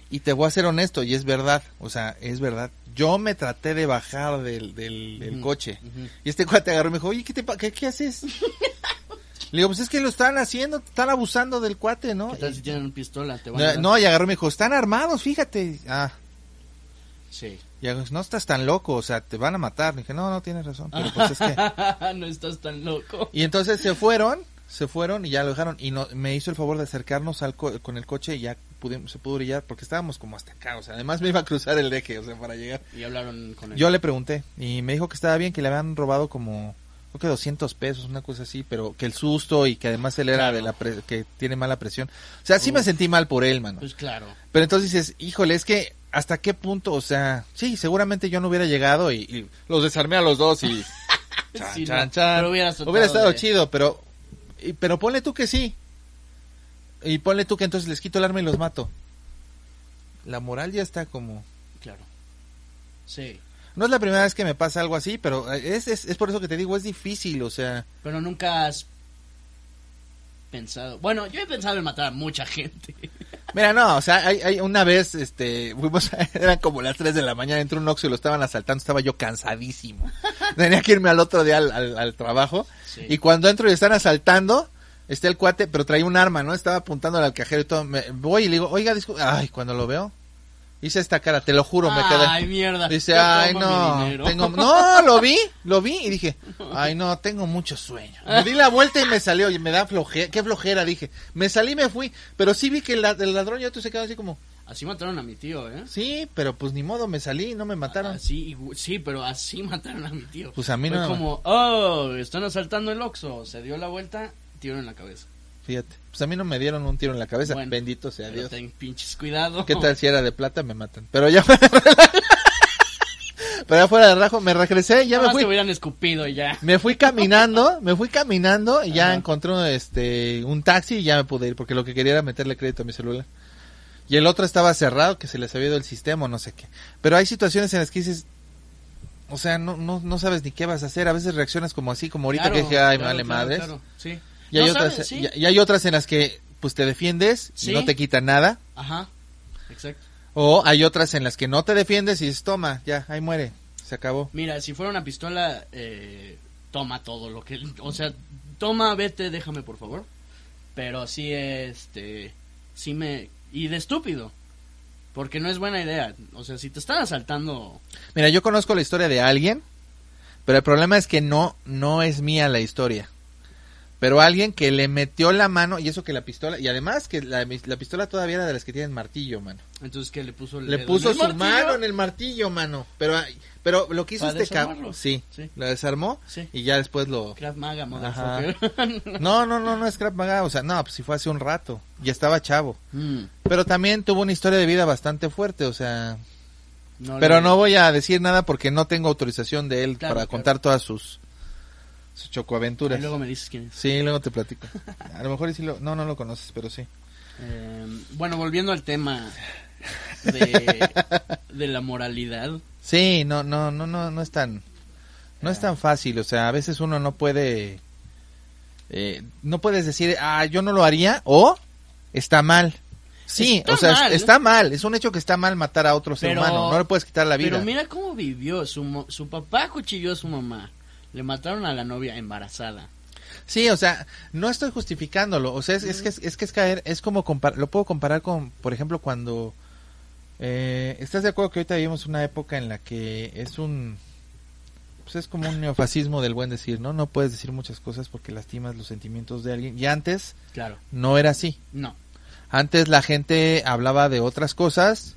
Y te voy a ser honesto, y es verdad, o sea, es verdad. Yo me traté de bajar del, del, del coche. Y este cuate agarró y me dijo, oye, ¿qué, te, pa- qué, qué haces? Le digo, pues es que lo están haciendo, están abusando del cuate, ¿no? ¿Qué tal si tienen pistola? ¿Te van a No, y agarró y me dijo, están armados, fíjate. Ah, Sí. y no estás tan loco, o sea, te van a matar. Le dije, no, no tienes razón, pero pues es que... no estás tan loco. Y entonces se fueron, se fueron y ya lo dejaron. Y no, me hizo el favor de acercarnos al co- con el coche y ya pudimos, se pudo brillar porque estábamos como hasta acá. O sea, además me iba a cruzar el eje, o sea, para llegar. Y hablaron con él. Yo le pregunté y me dijo que estaba bien, que le habían robado como, creo que 200 pesos, una cosa así, pero que el susto y que además él era Claro. de la pre- que tiene mala presión. O sea, sí me sentí mal por él, mano. Pues claro. Pero entonces dices, híjole, es que hasta qué punto, o sea, sí, seguramente yo no hubiera llegado y, y los desarmé a los dos y chan, Sí, chan, no, chan. Hubiera estado de- chido, pero pero ponle tú que sí. Y ponle tú que entonces les quito el arma y los mato. La moral ya está como Claro. Sí. no es la primera vez que me pasa algo así, pero es, es, es por eso que te digo, es difícil, o sea, Pero nunca has pensado. Bueno, yo he pensado en matar a mucha gente. Mira, no, o sea, hay, hay una vez, este, fuimos, eran como las 3 de la mañana, entró un Oxxo y lo estaban asaltando, estaba yo cansadísimo. Tenía que irme al otro día al, al- al trabajo. Sí. Y cuando entro y están asaltando, está el cuate, pero traía un arma, ¿no? Estaba apuntando al cajero y todo. Me, voy y le digo, oiga, disculpe, ay, cuando lo veo, hice esta cara, te lo juro, me quedé. Ay, mierda. Dice, ay, no, dinero". tengo, no, lo vi, lo vi y dije, ay, no, tengo mucho sueño. Me di la vuelta y me salió, y me da flojera, qué flojera, dije. Me salí y me fui, pero sí vi que el, la- el ladrón y otro se quedó así como, Así mataron a mi tío, ¿eh? sí, pero pues ni modo, me salí, no me mataron. Así, igu- sí, pero así mataron a mi tío. Pues a mí Fue no. como, oh, están asaltando el Oxxo. Se dio la vuelta, tiro en la cabeza. Fíjate, pues a mí no me dieron un tiro en la cabeza, Bueno, bendito sea Dios. ten pinches cuidado. ¿Qué tal si era de plata? Me matan. Pero ya fuera Pero ya fuera de rajo, me regresé, ya me fui. te hubieran escupido ya. Me fui caminando, me fui caminando y ya Ajá. encontré este un taxi y ya me pude ir porque lo que quería era meterle crédito a mi celular. Y el otro estaba cerrado, que se les había ido el sistema o no sé qué. Pero hay situaciones en las que dices, o sea, no, no, no sabes ni qué vas a hacer. A veces reaccionas como así, como ahorita Claro, que dije, ay, me claro, vale claro, madres. claro, Sí. Y hay No otras, sabes, sí. y, hay otras en las que pues te defiendes y no te quita nada. Ajá. Exacto. O hay otras en las que no te defiendes y dices, toma, ya, ahí muere, se acabó. Mira, si fuera una pistola, eh, toma todo lo que... O sea, toma, vete, déjame, por favor. Pero sí, este... Sí me... Y de estúpido. Porque no es buena idea. O sea, si te están asaltando... Mira, yo conozco la historia de alguien, pero el problema es que no, no es mía la historia. Pero alguien que le metió la mano, y eso que la pistola, y además que la, la pistola todavía era de las que tienen martillo, mano. Entonces, ¿qué? Le puso el Le puso su martillo? mano en el martillo, mano. Pero, pero lo que hizo ¿Para este cabrón, sí, Sí. lo desarmó Sí. y ya después lo... Krav Maga. No, no, no, no es Crap Maga, o sea, no, pues si fue hace un rato, ya estaba chavo. Mm, Pero también tuvo una historia de vida bastante fuerte, o sea, no Pero le- no voy a decir nada porque no tengo autorización de él Claro, para claro. contar todas sus, Ahí chocoaventuras. luego me dices quién es. Sí, luego te platico. A lo mejor y sí lo... No, no lo conoces, pero sí. Eh, bueno, volviendo al tema de, de la moralidad. Sí, no, no, no, no, no es tan... No es tan fácil, o sea, a veces uno no puede... eh, no puedes decir, ah, yo no lo haría, o está mal. Sí, Está o sea, mal. está mal, es un hecho que está mal matar a otro ser Pero- humano, no le puedes quitar la vida. Pero mira cómo vivió. Su, su papá cuchilló a su mamá. Le mataron a la novia embarazada. Sí, o sea, no estoy justificándolo, o sea, es, es que es, es que es caer, es como compar- lo puedo comparar con, por ejemplo, cuando eh, estás de acuerdo que ahorita vivimos una época en la que es un, pues es como un neofascismo del buen decir, ¿no? No puedes decir muchas cosas porque lastimas los sentimientos de alguien. Y antes Claro. no era así. No. Antes la gente hablaba de otras cosas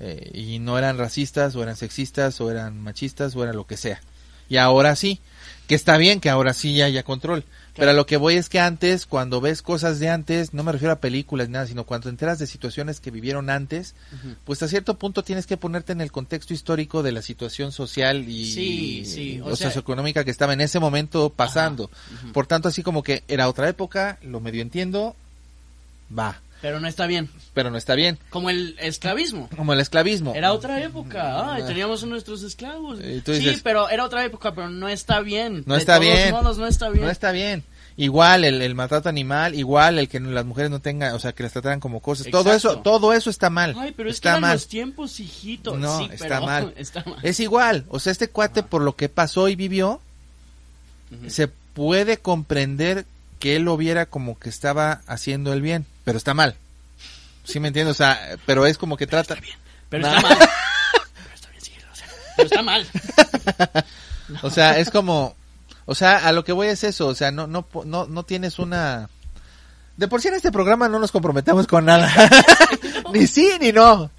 Eh, y no eran racistas, o eran sexistas, o eran machistas, o era lo que sea. Y ahora sí, que está bien que ahora sí ya haya control. Pero a lo que voy es que antes, cuando ves cosas de antes, no me refiero a películas ni nada, sino cuando te enteras de situaciones que vivieron antes, pues a cierto punto tienes que ponerte en el contexto histórico de la situación social y Sí, sí, o o sea- socioeconómica que estaba en ese momento pasando. Por tanto, así como que era otra época, lo medio entiendo, va, Pero no está bien. pero no está bien. Como el esclavismo. Como el esclavismo. Era otra época. Ay, teníamos a nuestros esclavos. Sí, pero era otra época, pero no está bien. No De está todos bien. modos, no está bien. No está bien. Igual el, el maltrato animal, igual el que las mujeres no tengan, o sea, que las trataran como cosas. Todo eso, todo eso está mal. Ay, pero es que está mal. los tiempos, hijito. No, Sí, está pero mal. Está mal. Es igual, o sea, este cuate por lo que pasó y vivió, se puede comprender que él lo viera como que estaba haciendo el bien, pero está mal. ¿Sí me entiendes? O sea, pero es como que trata... Pero Nah. está mal. Pero está bien, síguelo, o sea, pero está mal. O sea, es como, o sea, a lo que voy es eso, o sea, no, no, no, no tienes una. De por sí en este programa no nos comprometemos con nada, ni sí ni no,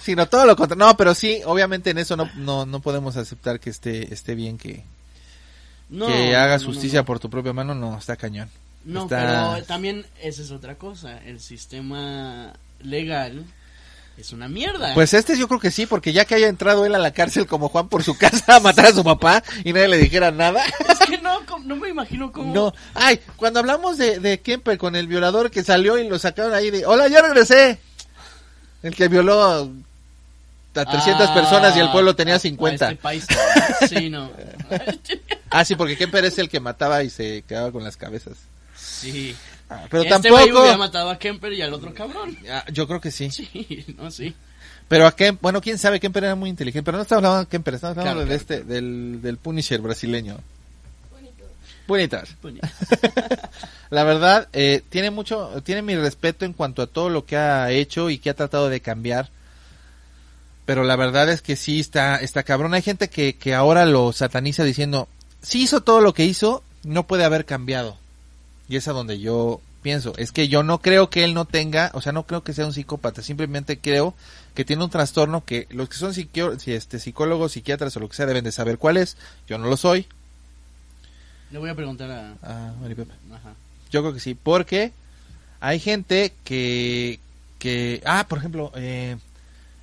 sino todo lo contrario. No, pero sí, obviamente en eso no, no, no podemos aceptar que esté, esté bien que, No, que hagas justicia por tu propia mano, no, está cañón. No, Está- pero también esa es otra cosa. El sistema legal es una mierda. Pues este yo creo que sí, porque ya que haya entrado él a la cárcel como Juan por su casa a matar a su papá y nadie le dijera nada. es que no, no me imagino cómo. No, ay, cuando hablamos de, de Kemper con el violador que salió y lo sacaron ahí de, hola, ya regresé. El que violó a 300 Ah, personas y el pueblo tenía a- a 50. este país. Sí, no. Ah, sí, porque Kemper es el que mataba y se quedaba con las cabezas. Sí. Ah, pero este tampoco... hubiera matado a Kemper y al otro cabrón. Ah, yo creo que sí. Sí, no, sí. Pero a Kemper, bueno, quién sabe, Kemper era muy inteligente, pero no estamos hablando de Kemper, estamos hablando Claro, de claro, este, del, del Punisher brasileño. Bonitas. Puñe. La verdad, eh, tiene mucho, tiene mi respeto en cuanto a todo lo que ha hecho y que ha tratado de cambiar. Pero la verdad es que sí está, está cabrón. Hay gente que, que ahora lo sataniza diciendo, si hizo todo lo que hizo, no puede haber cambiado. Y es a donde yo pienso. Es que yo no creo que él no tenga, o sea, no creo que sea un psicópata. Simplemente creo que tiene un trastorno que los que son si este, psicólogos, psiquiatras o lo que sea deben de saber cuál es. Yo no lo soy. Le voy a preguntar a. Ah, Mari Pepe. Ajá. Yo creo que sí, porque hay gente que, que ah, por ejemplo, eh,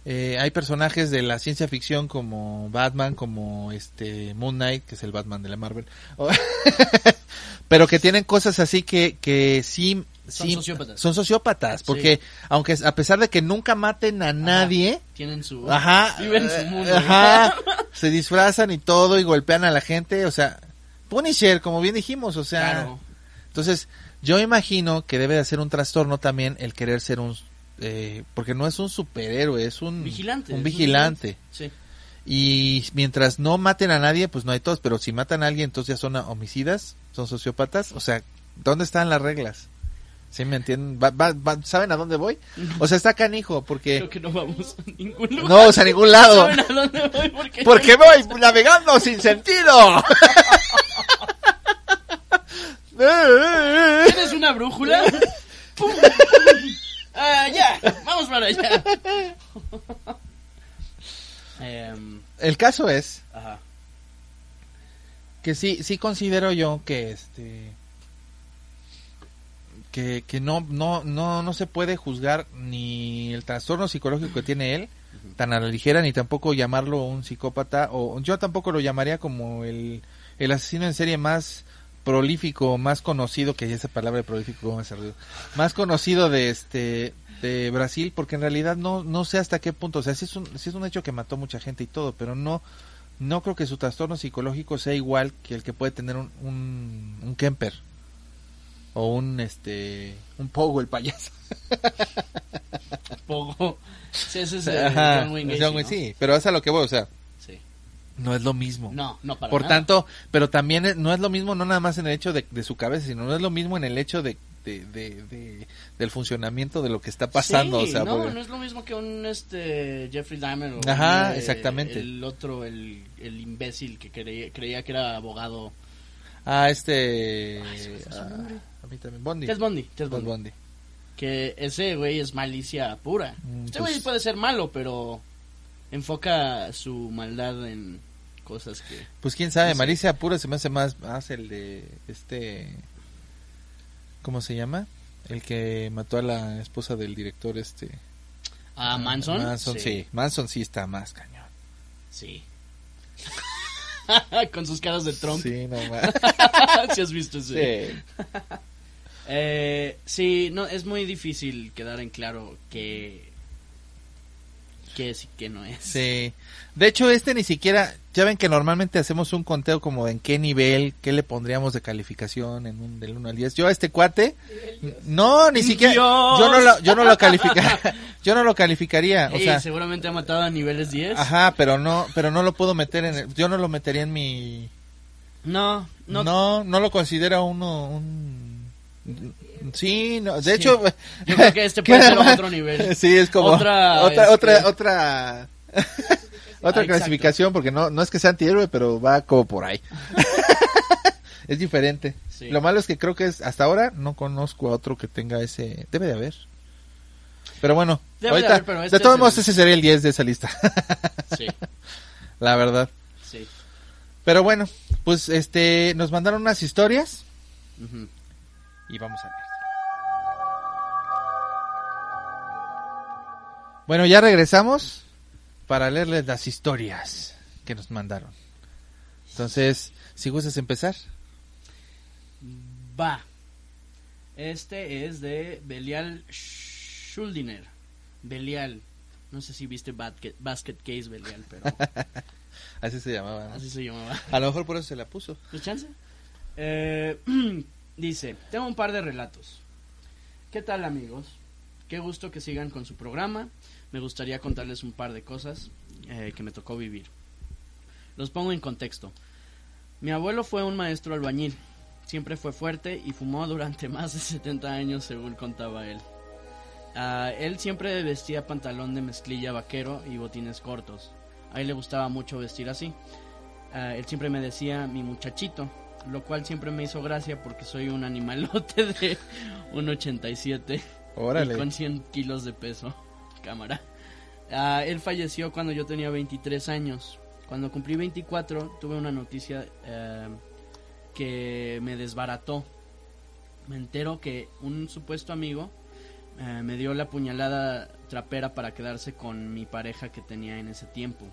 eh, hay personajes de la ciencia ficción como Batman, como este Moon Knight, que es el Batman de la Marvel, o- pero que tienen cosas así que, que sí, Son sí, sociópatas. son sociópatas, porque aunque a pesar de que nunca maten a nadie, Tienen su. Ajá. Viven su eh, mundo. Ajá. Se disfrazan y todo y golpean a la gente, o sea, Punisher, como bien dijimos, o sea, Claro. entonces, yo imagino que debe de ser un trastorno también el querer ser un... eh, porque no es un superhéroe, es un... Vigilante. Un vigilante. Sí. Y mientras no maten a nadie, pues no hay todos. Pero si matan a alguien, entonces ya son homicidas, son sociópatas. O sea, ¿dónde están las reglas? ¿Sí me entienden? Va- va- va- ¿Saben a dónde voy? O sea, está canijo, porque... Creo que no vamos a ningún lugar. No, o sea, a ningún lado. ¿Saben a dónde voy? Porque Porque voy navegando sin sentido. ¿Tienes una brújula? ¡Pum! Ah, ya, vamos para allá. Em, El caso es ajá. que sí, sí considero yo que este que, que no, no, no, no se puede juzgar ni el trastorno psicológico que tiene él tan a la ligera ni tampoco llamarlo un psicópata o yo tampoco lo llamaría como el, el asesino en serie más prolífico, más conocido, que esa palabra de prolífico cómo me más conocido de este de Brasil, porque en realidad no no sé hasta qué punto, o sea, sí es un, sí es un hecho que mató mucha gente y todo, pero no no creo que su trastorno psicológico sea igual que el que puede tener un, un, un Kemper o un este un Pogo el payaso. Poco. Sí, ese es el Ajá, John Wayne es Gacy, John Wayne, ¿no? sí, pero es a lo que voy, o sea. No es lo mismo. No, no para Por nada. tanto, pero también no es lo mismo, no nada más en el hecho de, de su cabeza, sino no es lo mismo en el hecho de, de, de- de- del funcionamiento de lo que está pasando. Sí, o sea, no, porque- no es lo mismo que un este Jeffrey Dahmer o Ajá, un, eh, exactamente. el otro, el, el imbécil que creía, creía que era abogado. Ah, este... Ay, ah, a mí también, Bondi. Ted Ted Bundy. Bundy. Que ese güey es malicia pura. Mm, Este pues- güey puede ser malo, pero enfoca su maldad en cosas que... Pues quién sabe, No sé. Malicia Pura se me hace más, más el de este... ¿Cómo se llama? El que mató a la esposa del director este... Ah, Manson. Manson, sí. Manson sí está más cañón. Sí. Con sus caras de Trump. Sí, no más. si has visto sí. Eh, sí, no, es muy difícil quedar en claro que... Que es y que no es. Sí. De hecho, este ni siquiera, ya ven que normalmente hacemos un conteo como en qué nivel, qué le pondríamos de calificación en un del 1 al 10. Yo a este cuate, no, ni siquiera, Dios. yo no lo, yo no lo califica, yo no lo calificaría, o sea, seguramente ha matado a niveles 10. ajá, pero no, pero no lo puedo meter en el, yo no lo metería en mi, No, no. no, no, lo considero uno, un, sí, no, de Sí. hecho, Yo creo que este puede ser otro nivel. Sí, es como Otra, otra, este- otra, otra, otra Ah, clasificación, porque no, no es que sea antihéroe, pero va como por ahí. es diferente. Sí. Lo malo es que creo que es, hasta ahora no conozco a otro que tenga ese, debe de haber. Pero bueno, Debe de ahorita, haber, pero este de todos modos el- ese sería el 10 de esa lista, Sí, la verdad. sí. Pero bueno, pues este, nos mandaron unas historias Ujú. Y vamos a ver. Bueno, ya regresamos para leerles las historias que nos mandaron. Entonces, si gustas empezar. Va. Este es de Belial Schuldiner. Belial. No sé si viste Basket, Basket Case Belial, pero Así se llamaba. ¿no? así se llamaba. A lo mejor por eso se la puso. ¿Pues chance? Eh, dice, tengo un par de relatos. ¿Qué tal amigos? Qué gusto que sigan con su programa. Me gustaría contarles un par de cosas eh, que me tocó vivir. Los pongo en contexto. Mi abuelo fue un maestro albañil. Siempre fue fuerte y fumó durante más de 70 años según contaba él. Ah, él siempre vestía pantalón de mezclilla vaquero y botines cortos. A él le gustaba mucho vestir así. Ah, él siempre me decía mi muchachito, lo cual siempre me hizo gracia porque soy un animalote de 1,87 Órale. y con 100 kilos de peso. Cámara. Ah, él falleció cuando yo tenía 23 años. Cuando cumplí 24 tuve una noticia eh, que me desbarató. Me entero que un supuesto amigo eh, me dio la puñalada trapera para quedarse con mi pareja que tenía en ese tiempo.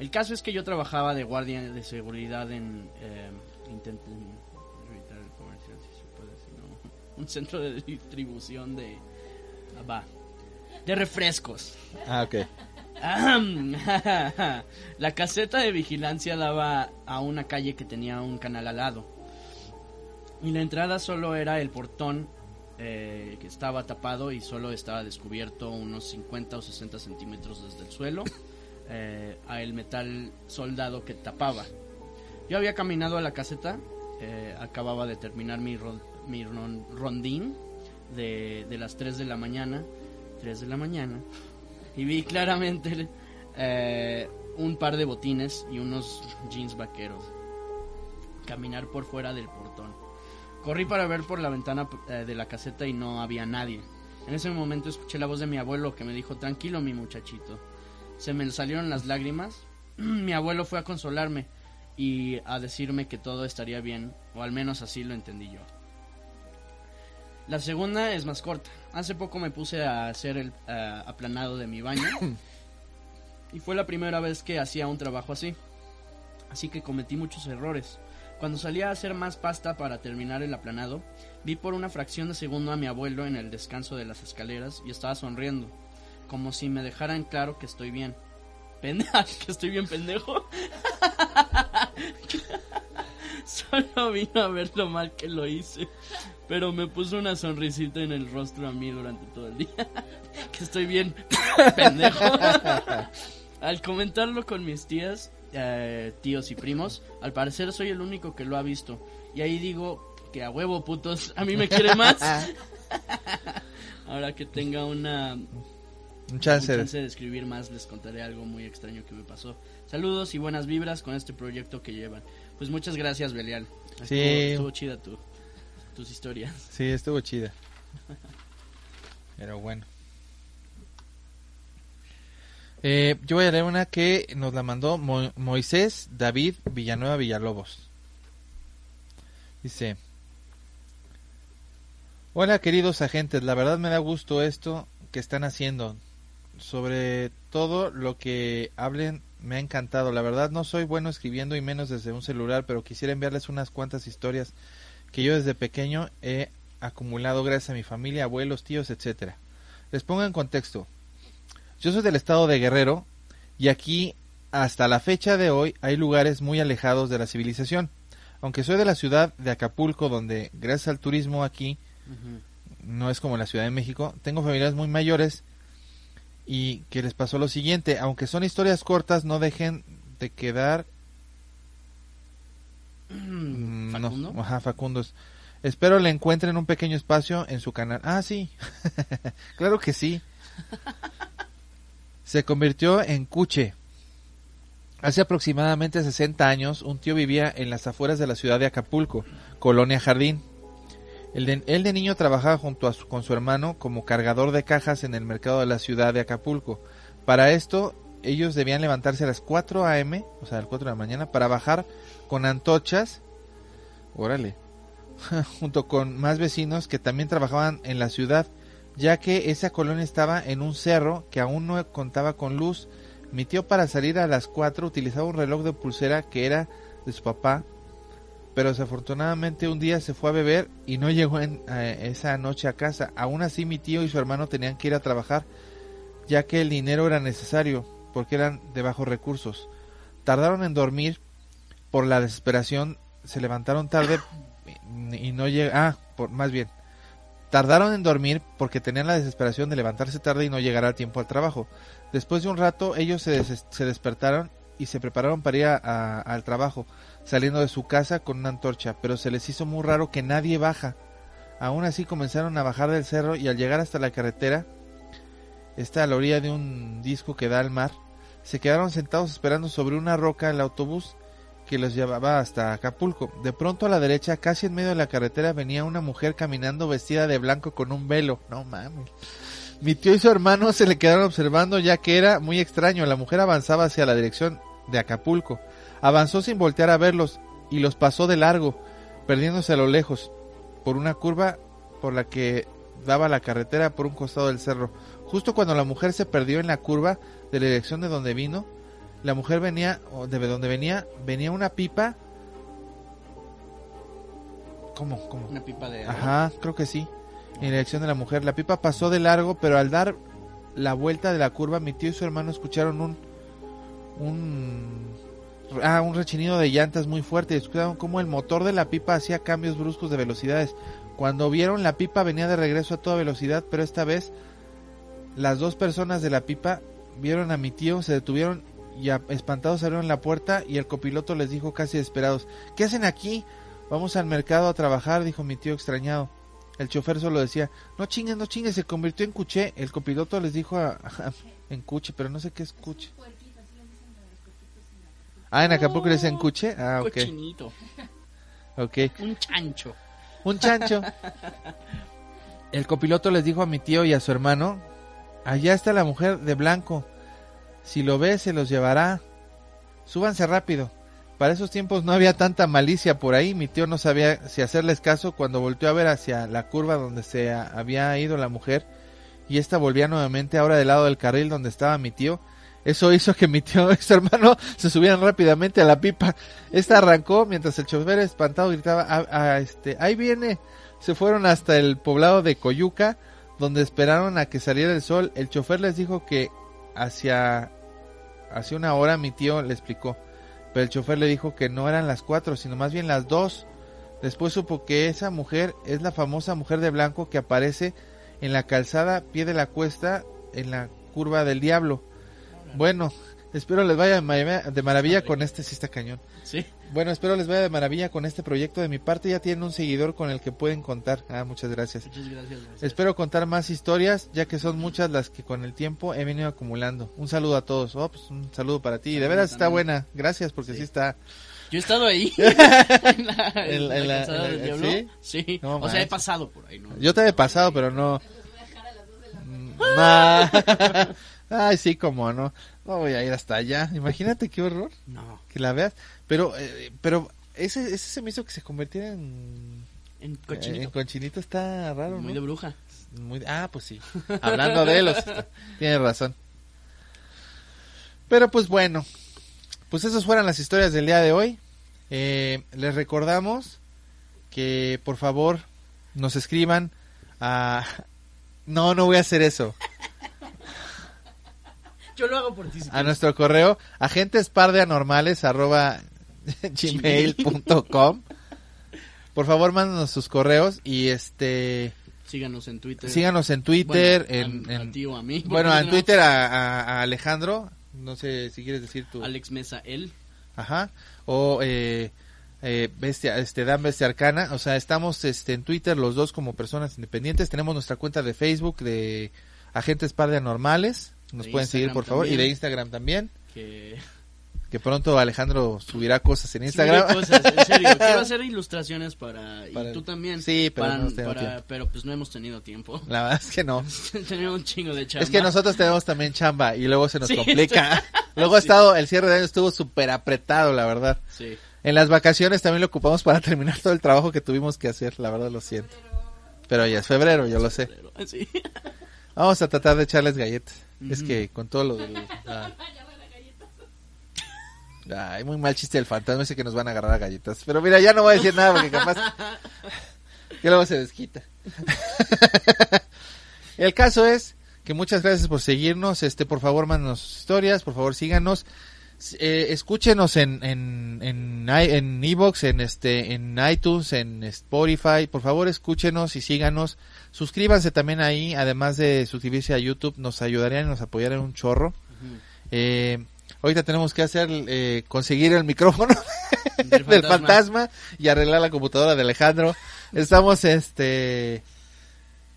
El caso es que yo trabajaba de guardia de seguridad en... Eh, intent- en- evitar el comercial, si se puede, si no, un centro de distribución de... ah, va. De refrescos. Ah, ok. La caseta de vigilancia daba a una calle que tenía un canal al lado. Y la entrada solo era el portón eh, que estaba tapado y solo estaba descubierto unos 50 o 60 centímetros desde el suelo eh, a el metal soldado que tapaba. Yo había caminado a la caseta, eh, acababa de terminar mi, ro- mi ron- rondín de, de las 3 de la mañana. 3 de la mañana y vi claramente eh, un par de botines y unos jeans vaqueros caminar por fuera del portón. Corrí para ver por la ventana eh, de la caseta y no había nadie. En ese momento escuché la voz de mi abuelo que me dijo, tranquilo mi muchachito. Se me salieron las lágrimas. mi abuelo fue a consolarme y a decirme que todo estaría bien, o al menos así lo entendí yo. La segunda es más corta. Hace poco me puse a hacer el eh, aplanado de mi baño y fue la primera vez que hacía un trabajo así. Así que cometí muchos errores. Cuando salí a hacer más pasta para terminar el aplanado, vi por una fracción de segundo a mi abuelo en el descanso de las escaleras y estaba sonriendo, como si me dejaran claro que estoy bien. Pende- que estoy bien pendejo. Solo vino a ver lo mal que lo hice. Pero me puso una sonrisita en el rostro a mí durante todo el día. que estoy bien pendejo. Al comentarlo con mis tías, eh, tíos y primos, al parecer soy el único que lo ha visto. Y ahí digo que a huevo putos, a mí me quiere más. Ahora que tenga una Un chance. un de- chance de escribir más, les contaré algo muy extraño que me pasó. Saludos y buenas vibras con este proyecto que llevan. Pues muchas gracias, Belial. Estuvo, Sí. estuvo chida tu, tus historias. Sí, estuvo chida. Pero bueno. Eh, yo voy a leer una que nos la mandó Mo- Moisés David Villanueva Villalobos. Dice, Hola queridos agentes, la verdad me da gusto esto que están haciendo. Sobre todo lo que hablen me ha encantado. La verdad no soy bueno escribiendo y menos desde un celular, pero quisiera enviarles unas cuantas historias que yo desde pequeño he acumulado gracias a mi familia, abuelos, tíos, etcétera. Les pongo en contexto. Yo soy del estado de Guerrero y aquí hasta la fecha de hoy hay lugares muy alejados de la civilización. Aunque soy de la ciudad de Acapulco, donde gracias al turismo aquí no es como la Ciudad de México, tengo familiares muy mayores y que les pasó lo siguiente, aunque son historias cortas, no dejen de quedar Mm, no, ajá, Facundos. Espero le encuentren un pequeño espacio en su canal. Ah, sí. claro que sí. Se convirtió en cuche. Hace aproximadamente 60 años, un tío vivía en las afueras de la ciudad de Acapulco, Colonia Jardín. El de- él de niño trabajaba junto a su- con su hermano como cargador de cajas en el mercado de la ciudad de Acapulco. Para esto, ellos debían levantarse a las 4 a.m., o sea, a las 4 de la mañana, para bajar con antochas, órale, junto con más vecinos que también trabajaban en la ciudad, ya que esa colonia estaba en un cerro que aún no contaba con luz. Mi tío para salir a las 4 utilizaba un reloj de pulsera que era de su papá, pero desafortunadamente un día se fue a beber y no llegó esa noche a casa. Aún así mi tío y su hermano tenían que ir a trabajar, ya que el dinero era necesario, porque eran de bajos recursos. Tardaron en dormir por la desesperación, se levantaron tarde y no llega, ah, por, más bien, tardaron en dormir porque tenían la desesperación de levantarse tarde y no llegar a tiempo al trabajo. Después de un rato ellos se, se despertaron y se prepararon para ir al trabajo, saliendo de su casa con una antorcha, pero se les hizo muy raro que nadie baja. Aún así comenzaron a bajar del cerro y al llegar hasta la carretera, está a la orilla de un disco que da al mar, se quedaron sentados esperando sobre una roca el autobús que los llevaba hasta Acapulco. De pronto a la derecha, casi en medio de la carretera, venía una mujer caminando vestida de blanco con un velo. No mames. Mi tío y su hermano se le quedaron observando ya que era muy extraño. La mujer avanzaba hacia la dirección de Acapulco. Avanzó sin voltear a verlos y los pasó de largo, perdiéndose a lo lejos, por una curva por la que daba la carretera por un costado del cerro. Justo cuando la mujer se perdió en la curva de la dirección de donde vino, la mujer venía, o de donde venía, venía una pipa. ¿Cómo? ¿Cómo? Una pipa de agua. Ajá, creo que sí. En dirección de la mujer. La pipa pasó de largo, pero al dar la vuelta de la curva, mi tío y su hermano escucharon un. un. Ah, un rechinido de llantas muy fuerte. Y escucharon cómo el motor de la pipa hacía cambios bruscos de velocidades. Cuando vieron la pipa venía de regreso a toda velocidad, pero esta vez las dos personas de la pipa vieron a mi tío, se detuvieron y a- espantados abrieron la puerta y el copiloto les dijo casi desesperados, ¿qué hacen aquí? Vamos al mercado a trabajar, dijo mi tío extrañado. El chofer solo decía, no chingues, no chingues, se convirtió en cuché. El copiloto les dijo a- a- en cuche, pero no sé qué es cuche. Ah, en Acapulco le dicen cuche. Ah, ok. Cochinito. Ok. Un chancho. Un chancho. El copiloto les dijo a mi tío y a su hermano, allá está la mujer de blanco. Si lo ve, se los llevará. Súbanse rápido. Para esos tiempos no había tanta malicia por ahí. Mi tío no sabía si hacerles caso cuando volteó a ver hacia la curva donde se había ido la mujer. Y esta volvía nuevamente ahora del lado del carril donde estaba mi tío. Eso hizo que mi tío y su hermano se subieran rápidamente a la pipa. Esta arrancó mientras el chofer espantado gritaba, "Ah, ah, este, ahí viene. Se fueron hasta el poblado de Coyuca, donde esperaron a que saliera el sol. El chofer les dijo que hacia una hora mi tío le explicó, pero el chofer le dijo que no eran las cuatro, sino más bien las dos. Después supo que esa mujer es la famosa mujer de blanco que aparece en la calzada pie de la cuesta en la curva del diablo. Bueno, espero les vaya de maravilla, de maravilla con este, sí está cañón. Sí. Bueno, espero les vaya de maravilla con este proyecto de mi parte. Ya tienen un seguidor con el que pueden contar. Ah, muchas gracias. Muchas gracias. gracias. Espero contar más historias, ya que son muchas las que con el tiempo he venido acumulando. Un saludo a todos. Oh, pues, un saludo para ti. De veras está buena. Gracias, porque sí, Sí. está. Yo he estado ahí. en la, en En- la en del diablo. ¿sí? Sí. No o sea, he pasado por ahí, ¿no? Yo te he pasado, pero no. Nah. Ay, sí, como no. No voy a ir hasta allá. Imagínate qué horror No, que la veas. Pero, eh, pero ese, ese se me hizo que se convirtiera en en En cochinito. conchinito está raro, Muy ¿no? de bruja. Muy- ah, pues sí. Hablando de los, tienes razón. Pero pues bueno, pues esas fueron las historias del día de hoy. Eh, les recordamos que por favor nos escriban a... No, no voy a hacer eso. Yo lo hago por ti. si A quieres. nuestro correo agentespardeanormales arroba gmail.com Por favor, mándanos sus correos y este... Síganos en Twitter. Síganos en Twitter, Bueno, en, a, en- a ti o a mí. bueno, en no, Twitter a, a- a Alejandro, no sé si quieres decir tú, Alex Mesa, él. ajá, o eh, eh, bestia, este Dan Bestia Arcana, o sea, estamos este en Twitter los dos como personas independientes, tenemos nuestra cuenta de Facebook de Agentes Par de Anormales, nos De pueden seguir por favor, y de Instagram también, Que que pronto Alejandro subirá cosas en Instagram. Subiré cosas, en serio. Quiero hacer ilustraciones para. Para- Y tú también. Sí, pero para- no para-. Pero pues no hemos tenido tiempo. La verdad es que no. Tenemos un chingo de chamba. Es que nosotros tenemos también chamba y luego se nos Sí, complica. luego ha estado, el cierre de año estuvo súper apretado, la verdad. Sí. En las vacaciones también lo ocupamos para terminar todo el trabajo que tuvimos que hacer, la verdad lo siento. Pero ya es febrero, yo lo sé. Pero, sí. Vamos a tratar de echarles galletas. Es que con todo lo del... ah. Ay, muy mal chiste del fantasma ese que nos van a agarrar a galletas. Pero mira, ya no voy a decir nada porque capaz que luego se desquita. El caso es que muchas gracias por seguirnos. Este, por favor, mándanos historias, por favor, síganos. Eh, escúchenos en en en en iVoox, en este en iTunes, en Spotify. Por favor, escúchenos y síganos. Suscríbanse también ahí, además de suscribirse a YouTube, nos ayudarían y nos apoyarían un chorro. Eh, ahorita tenemos que hacer eh, conseguir el micrófono Del del fantasma. fantasma y arreglar la computadora de Alejandro. Estamos este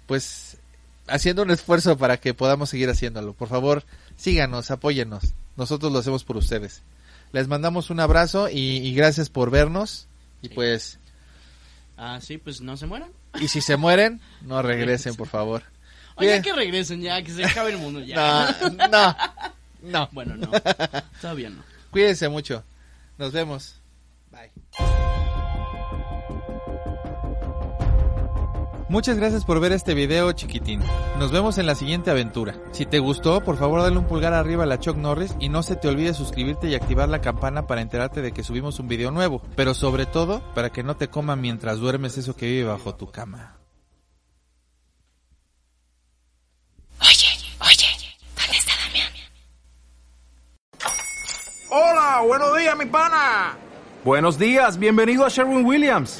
pues haciendo un esfuerzo para que podamos seguir haciéndolo. Por favor, síganos, apóyennos. Nosotros lo hacemos por ustedes. Les mandamos un abrazo y, y gracias por vernos. Y Sí. pues, Ah, sí, pues no se mueran. y si se mueren, no regresen, por favor. Oye, que regresen ya, que se acabe el mundo ya. No, no, no. Bueno, no. Todavía no. Cuídense mucho. Nos vemos. Bye. Muchas gracias por ver este video chiquitín. Nos vemos en la siguiente aventura. Si te gustó, por favor dale un pulgar arriba a la Chuck Norris y no se te olvide suscribirte y activar la campana para enterarte de que subimos un video nuevo. Pero sobre todo, para que no te coma mientras duermes eso que vive bajo tu cama. Oye, oye, ¿dónde está Damián? Hola, buenos días, mi pana. Buenos días, bienvenido a Sherwin Williams.